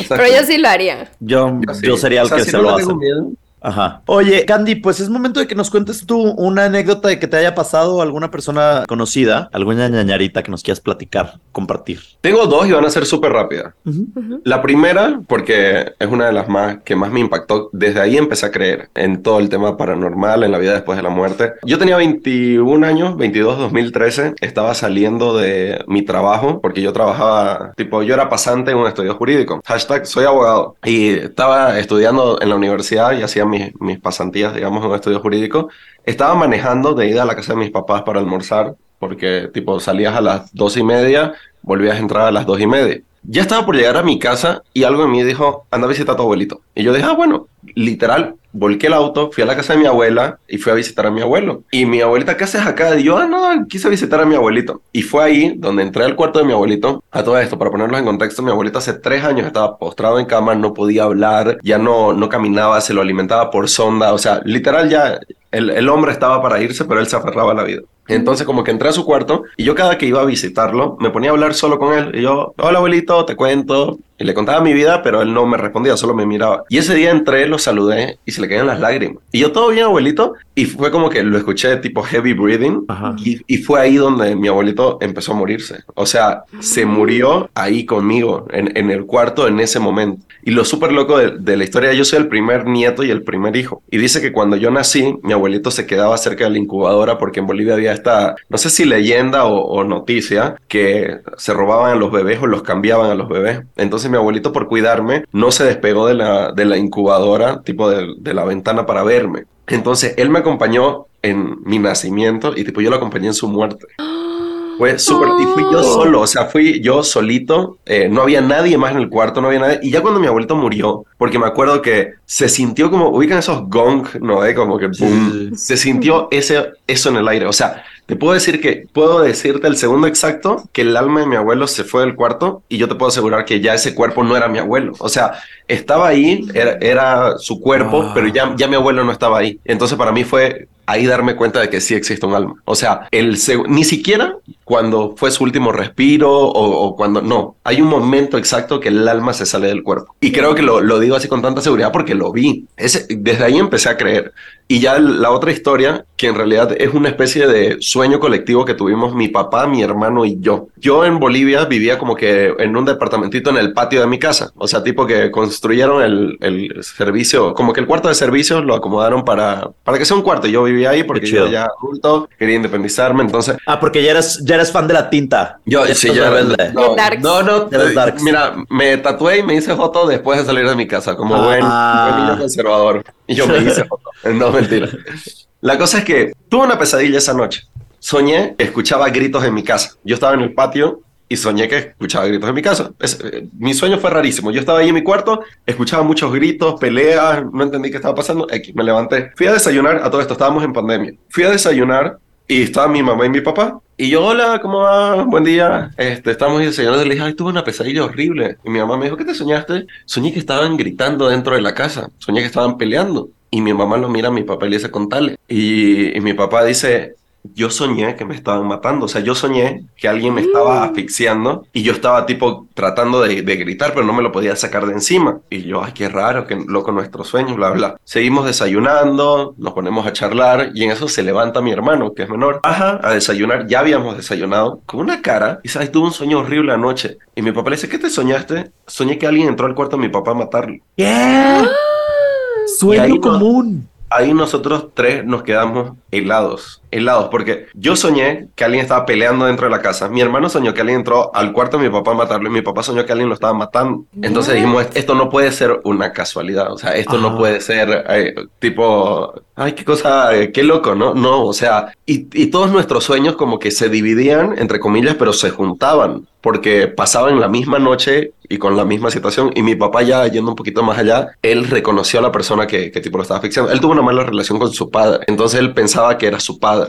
Pero yo sí lo haría. Yo, yo sí. yo sería el O sea, que si se no lo hace. miedo, Ajá. Oye, Candy, pues es momento de que nos cuentes tú una anécdota de que te haya pasado a alguna persona conocida, alguna ñañarita que nos quieras platicar, compartir. Tengo dos y van a ser súper rápidas. Ujú. La primera, porque es una de las más que más me impactó, desde ahí empecé a creer en todo el tema paranormal, en la vida después de la muerte. Yo tenía 21 años, 22, 2013, estaba saliendo de mi trabajo, porque yo trabajaba, tipo, yo era pasante en un estudio jurídico. Hashtag, soy abogado. Y estaba estudiando en la universidad y hacía mis, mis pasantías, digamos, en un estudio jurídico. Estaba manejando de ida a la casa de mis papás para almorzar, porque, tipo, salías a las dos y media, volvías a entrar a las dos y media. Ya estaba por llegar a mi casa y algo en mí dijo, anda a visitar a tu abuelito. Y yo dije, ah, bueno, literal, volqué el auto, fui a la casa de mi abuela y fui a visitar a mi abuelo. Y mi abuelita, ¿qué haces acá? Y yo, ah, no, quise visitar a mi abuelito. Y fue ahí donde entré al cuarto de mi abuelito. A todo esto, para ponerlos en contexto, mi abuelito hace tres años estaba postrado en cama, no podía hablar, ya no, no caminaba, se lo alimentaba por sonda. O sea, literal ya el, el hombre estaba para irse, pero él se aferraba a la vida. Entonces como que entré a su cuarto y yo cada que iba a visitarlo me ponía a hablar solo con él y yo, hola abuelito, te cuento. Y le contaba mi vida, pero él no me respondía, solo me miraba. Y ese día entré, lo saludé y se le caían las lágrimas. Y yo, todo bien abuelito. Y fue como que lo escuché tipo heavy breathing. Y, y fue ahí donde mi abuelito empezó a morirse. O sea, se murió ahí conmigo, en, en el cuarto, en ese momento. Y lo súper loco de, de la historia, yo soy el primer nieto y el primer hijo. Y dice que cuando yo nací, mi abuelito se quedaba cerca de la incubadora porque en Bolivia había esta, no sé si leyenda o, o noticia, que se robaban a los bebés o los cambiaban a los bebés. Entonces mi abuelito, por cuidarme, no se despegó de la, de la incubadora, tipo de, de la ventana para verme. Entonces él me acompañó en mi nacimiento y tipo yo lo acompañé en su muerte. *gasps* Fue súper, y fui yo solo, o sea, fui yo solito, eh, no había nadie más en el cuarto, no había nadie. Y ya cuando mi abuelito murió, porque me acuerdo que se sintió como, ubican esos gong, ¿no? Eh? Como que boom, se sintió ese, eso en el aire. O sea, te puedo decir que, puedo decirte el segundo exacto que el alma de mi abuelo se fue del cuarto y yo te puedo asegurar que ya ese cuerpo no era mi abuelo. O sea, estaba ahí, era, era su cuerpo, Ah. pero ya, ya mi abuelo no estaba ahí. Entonces para mí fue ahí darme cuenta de que sí existe un alma. O sea, el ni siquiera cuando fue su último respiro o, o cuando no, hay un momento exacto que el alma se sale del cuerpo. Y creo que lo, lo digo así con tanta seguridad porque lo vi. Ese, desde ahí empecé a creer. Y ya la otra historia, que en realidad es una especie de sueño colectivo que tuvimos mi papá, mi hermano y yo. Yo en Bolivia vivía como que en un departamentito en el patio de mi casa. O sea, tipo que construyeron el, el servicio, como que el cuarto de servicio lo acomodaron para, para que sea un cuarto. Yo vivía ahí porque yo ya adulto, quería independizarme. Entonces, Ah, porque ya eres, ya eres fan de la tinta. yo Ya sí, ya rebelde. no, no, no, los eh, mira, me tatué y me hice foto después de salir de mi casa, como Ah. buen, buen niño conservador. Y yo me *laughs* hice foto. No, mentira. La cosa es que tuve una pesadilla esa noche. Soñé escuchaba gritos en mi casa. Yo estaba en el patio y soñé que escuchaba gritos en mi casa. Eh, mi sueño fue rarísimo. Yo estaba ahí en mi cuarto, escuchaba muchos gritos, peleas, no entendí qué estaba pasando. X, me levanté. Fui a desayunar, a todo esto, estábamos en pandemia. Fui a desayunar y estaba mi mamá y mi papá. Y yo, hola, ¿cómo va? Buen día. Este, estamos desayunando le dije, ay, tuve una pesadilla horrible. Y mi mamá me dijo, ¿qué te soñaste? Soñé que estaban gritando dentro de la casa. Soñé que estaban peleando. Y mi mamá lo mira a mi papá y le dice, contale. Y mi papá dice, yo soñé que me estaban matando. O sea, yo soñé que alguien me estaba asfixiando y yo estaba tipo tratando de, de gritar, pero no me lo podía sacar de encima. Y yo, ay, qué raro, qué loco nuestros sueños, bla, bla. Seguimos desayunando, nos ponemos a charlar y en eso se levanta mi hermano, que es menor, baja a desayunar. Ya habíamos desayunado con una cara y ay, tuve un sueño horrible anoche. Y mi papá le dice, ¿qué te soñaste? Soñé que alguien entró al cuarto de mi papá a matarlo. ¿Qué? Sueño común. Ahí nosotros tres nos quedamos helados. Helados, porque yo soñé que alguien estaba peleando dentro de la casa. Mi hermano soñó que alguien entró al cuarto de mi papá a matarlo y mi papá soñó que alguien lo estaba matando. Entonces dijimos, esto no puede ser una casualidad, o sea, esto no Ah. puede ser eh, tipo, ay, qué cosa, eh, qué loco, ¿no? No, o sea, y, y todos nuestros sueños como que se dividían, entre comillas, pero se juntaban, porque pasaban la misma noche y con la misma situación. Y mi papá ya yendo un poquito más allá, él reconoció a la persona que, que tipo lo estaba asfixiando. Él tuvo una mala relación con su padre, entonces él pensaba que era su padre.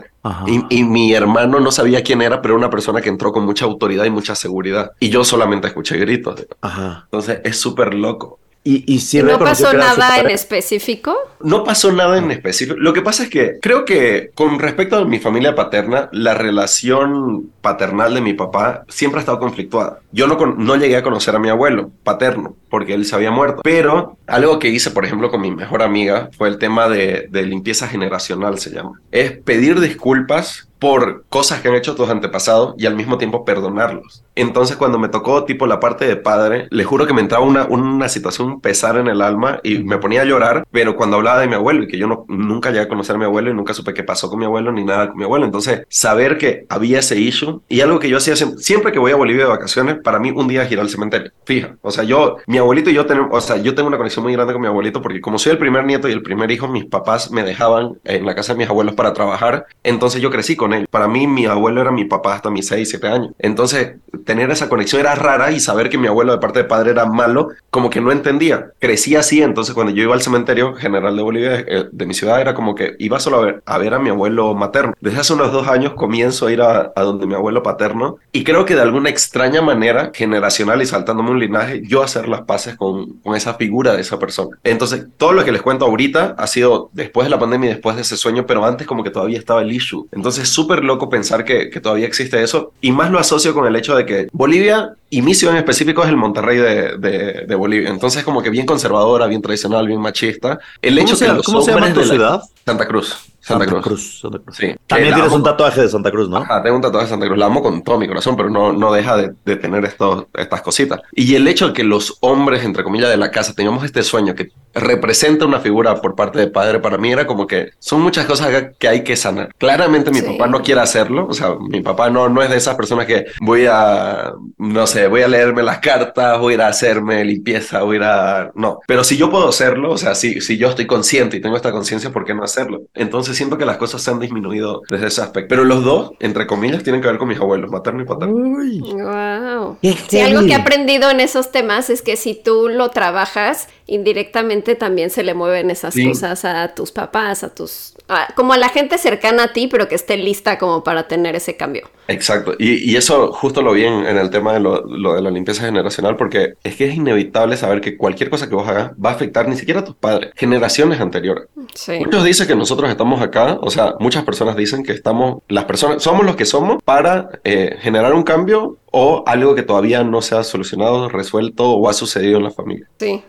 Y, y mi hermano no sabía quién era, pero era una persona que entró con mucha autoridad y mucha seguridad. Y yo solamente escuché gritos. Ajá. Entonces es súper loco. Y, ¿No pasó nada en específico? No pasó nada en específico. Lo que pasa es que creo que con respecto a mi familia paterna, la relación paternal de mi papá siempre ha estado conflictuada. Yo no, no llegué a conocer a mi abuelo paterno porque él se había muerto. Pero algo que hice, por ejemplo, con mi mejor amiga fue el tema de, de limpieza generacional, se llama. Es pedir disculpas por cosas que han hecho tus antepasados y al mismo tiempo perdonarlos. Entonces cuando me tocó tipo la parte de padre, le juro que me entraba una, una situación, un pesar en el alma y me ponía a llorar, pero cuando hablaba de mi abuelo y que yo no, nunca llegué a conocer a mi abuelo y nunca supe qué pasó con mi abuelo ni nada con mi abuelo, entonces saber que había ese issue y algo que yo hacía siempre, que voy a Bolivia de vacaciones, para mí un día ir al cementerio, fija, o sea, yo, mi abuelito y yo tenemos, o sea, yo tengo una conexión muy grande con mi abuelito porque como soy el primer nieto y el primer hijo, mis papás me dejaban en la casa de mis abuelos para trabajar, entonces yo crecí con él. Para mí mi abuelo era mi papá hasta mis 6, 7 años. Entonces tener esa conexión era rara y saber que mi abuelo de parte de padre era malo, como que no entendía. Crecí así, entonces cuando yo iba al cementerio general de Bolivia, eh, de mi ciudad, era como que iba solo a ver, a ver a mi abuelo materno. Desde hace unos dos años comienzo a ir a, a donde mi abuelo paterno y creo que de alguna extraña manera, generacional y saltándome un linaje, yo hacer las paces con, con esa figura de esa persona. Entonces, todo lo que les cuento ahorita ha sido después de la pandemia y después de ese sueño, pero antes como que todavía estaba el issue. Entonces, súper loco pensar que, que todavía existe eso y más lo asocio con el hecho de que Bolivia y mi ciudad en específico es el Monterrey de, de, de Bolivia. Entonces, como que bien conservadora, bien tradicional, bien machista. El ¿Cómo hecho se, que los cómo se llama tu de la- ciudad? Santa Cruz. Santa, Cruz. Santa Cruz. Sí. También la tienes un tatuaje de Santa Cruz, ¿no? Ajá, tengo un tatuaje de Santa Cruz, la amo con todo mi corazón, pero no, no deja de, de tener estos, estas cositas. Y el hecho de que los hombres, entre comillas, de la casa tengamos este sueño que representa una figura por parte de padre, para mí era como que son muchas cosas que- hay que sanar. Claramente mi Sí. papá no quiere hacerlo, o sea, mi papá no, no es de esas personas que voy a, no sé, voy a leerme las cartas, voy a ir a hacerme limpieza, voy a ir a... No, pero si yo puedo hacerlo, o sea, si, si yo estoy consciente y tengo esta conciencia, ¿por qué no hacerlo? Entonces siento que las cosas se han disminuido desde ese aspecto. Pero los dos, entre comillas, tienen que ver con mis abuelos, materno y paterno. Uy. Wow. Sí, algo que he aprendido en esos temas es que si tú lo trabajas, indirectamente también se le mueven esas Sí. cosas a tus papás, a tus... a- como a la gente cercana a ti, pero que esté lista como para tener ese cambio. Exacto. Y, y eso justo lo vi en, en el tema de lo, lo de la limpieza generacional, porque es que es inevitable saber que cualquier cosa que vos hagas va a afectar ni siquiera a tus padres, generaciones anteriores. Sí. Muchos dicen que nosotros estamos acá, o sea, muchas personas dicen que estamos, las personas, somos los que somos para eh, generar un cambio o algo que todavía no se ha solucionado, resuelto o ha sucedido en la familia. Sí.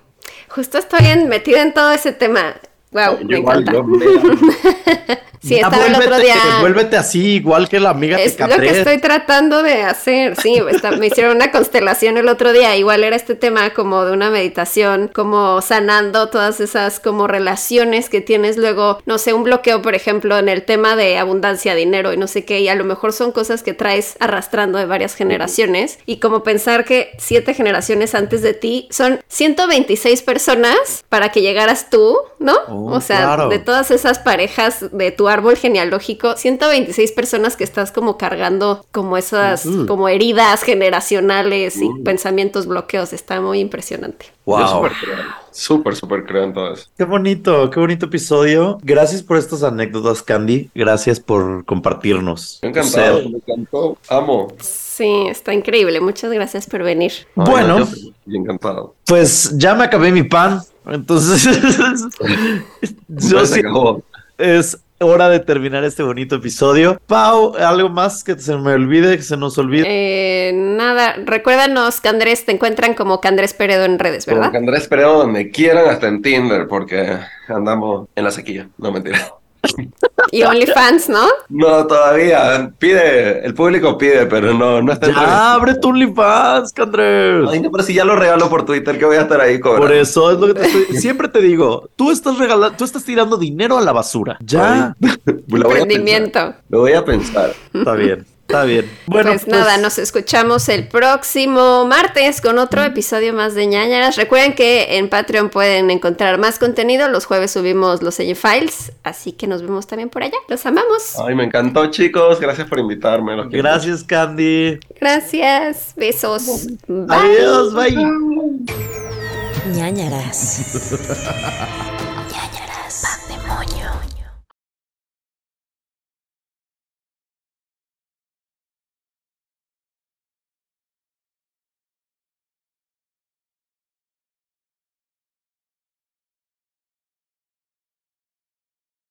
Justo estoy en- metida en todo ese tema. Wow, Yo me igual, encanta. yo me- *laughs* Sí, estaba el otro vuélvete- día. Vuélvete así, igual que la amiga Es lo que estoy tratando de hacer, sí, está- me hicieron una constelación el otro día, igual era este tema como de una meditación, como sanando todas esas como relaciones que tienes luego, no sé, un bloqueo, por ejemplo, en el tema de abundancia, dinero y no sé qué, y a lo mejor son cosas que traes arrastrando de varias generaciones, y como pensar que siete generaciones antes de ti son 126 personas para que llegaras tú, ¿no? Oh, o sea, claro. de todas esas parejas de tu árbol genealógico, 126 personas que estás como cargando como esas como heridas generacionales y pensamientos bloqueos, está muy impresionante. Wow. súper súper, creo en todo eso. Qué bonito, qué bonito episodio. Gracias por estas anécdotas, Candy. Gracias por compartirnos. Me encantado, me encantó, amo. Sí, está increíble. Muchas gracias por venir. Ay, Bueno. no, encantado. Pues ya me acabé mi pan. Entonces, *laughs* yo sí, acabó. es hora de terminar este bonito episodio. Pau, algo más que se me olvide, que se nos olvide. Eh, nada, recuérdanos que Andrés te encuentran como Candrés Peredo en redes, Como ¿verdad? que Andrés Peredo donde quieran, hasta en Tinder, porque andamos en la sequía. No, mentira. Y OnlyFans, ¿no? No, todavía. Pide, el público pide, pero no, no está Ya, abre tu OnlyFans, Andrés. Ay, no, pero si ya lo regalo por Twitter, que voy a estar ahí cobrando. Por eso es lo que te estoy... Siempre te digo, tú estás regalando, tú estás tirando dinero a la basura. Ya. Ay, *laughs* lo voy a Emprendimiento. pensar. Lo voy a pensar. Está bien, está bien. Bueno, pues, nada, nos escuchamos el próximo martes con otro episodio más de ñañaras. Recuerden que en Patreon pueden encontrar más contenido. Los jueves subimos los Sello Files, así que nos vemos también por allá. Los amamos. Ay, me encantó, chicos. Gracias por invitarme. los quiero Gracias, Candy. Gracias. Besos. Bye. Adiós, bye. ñañaras. *laughs*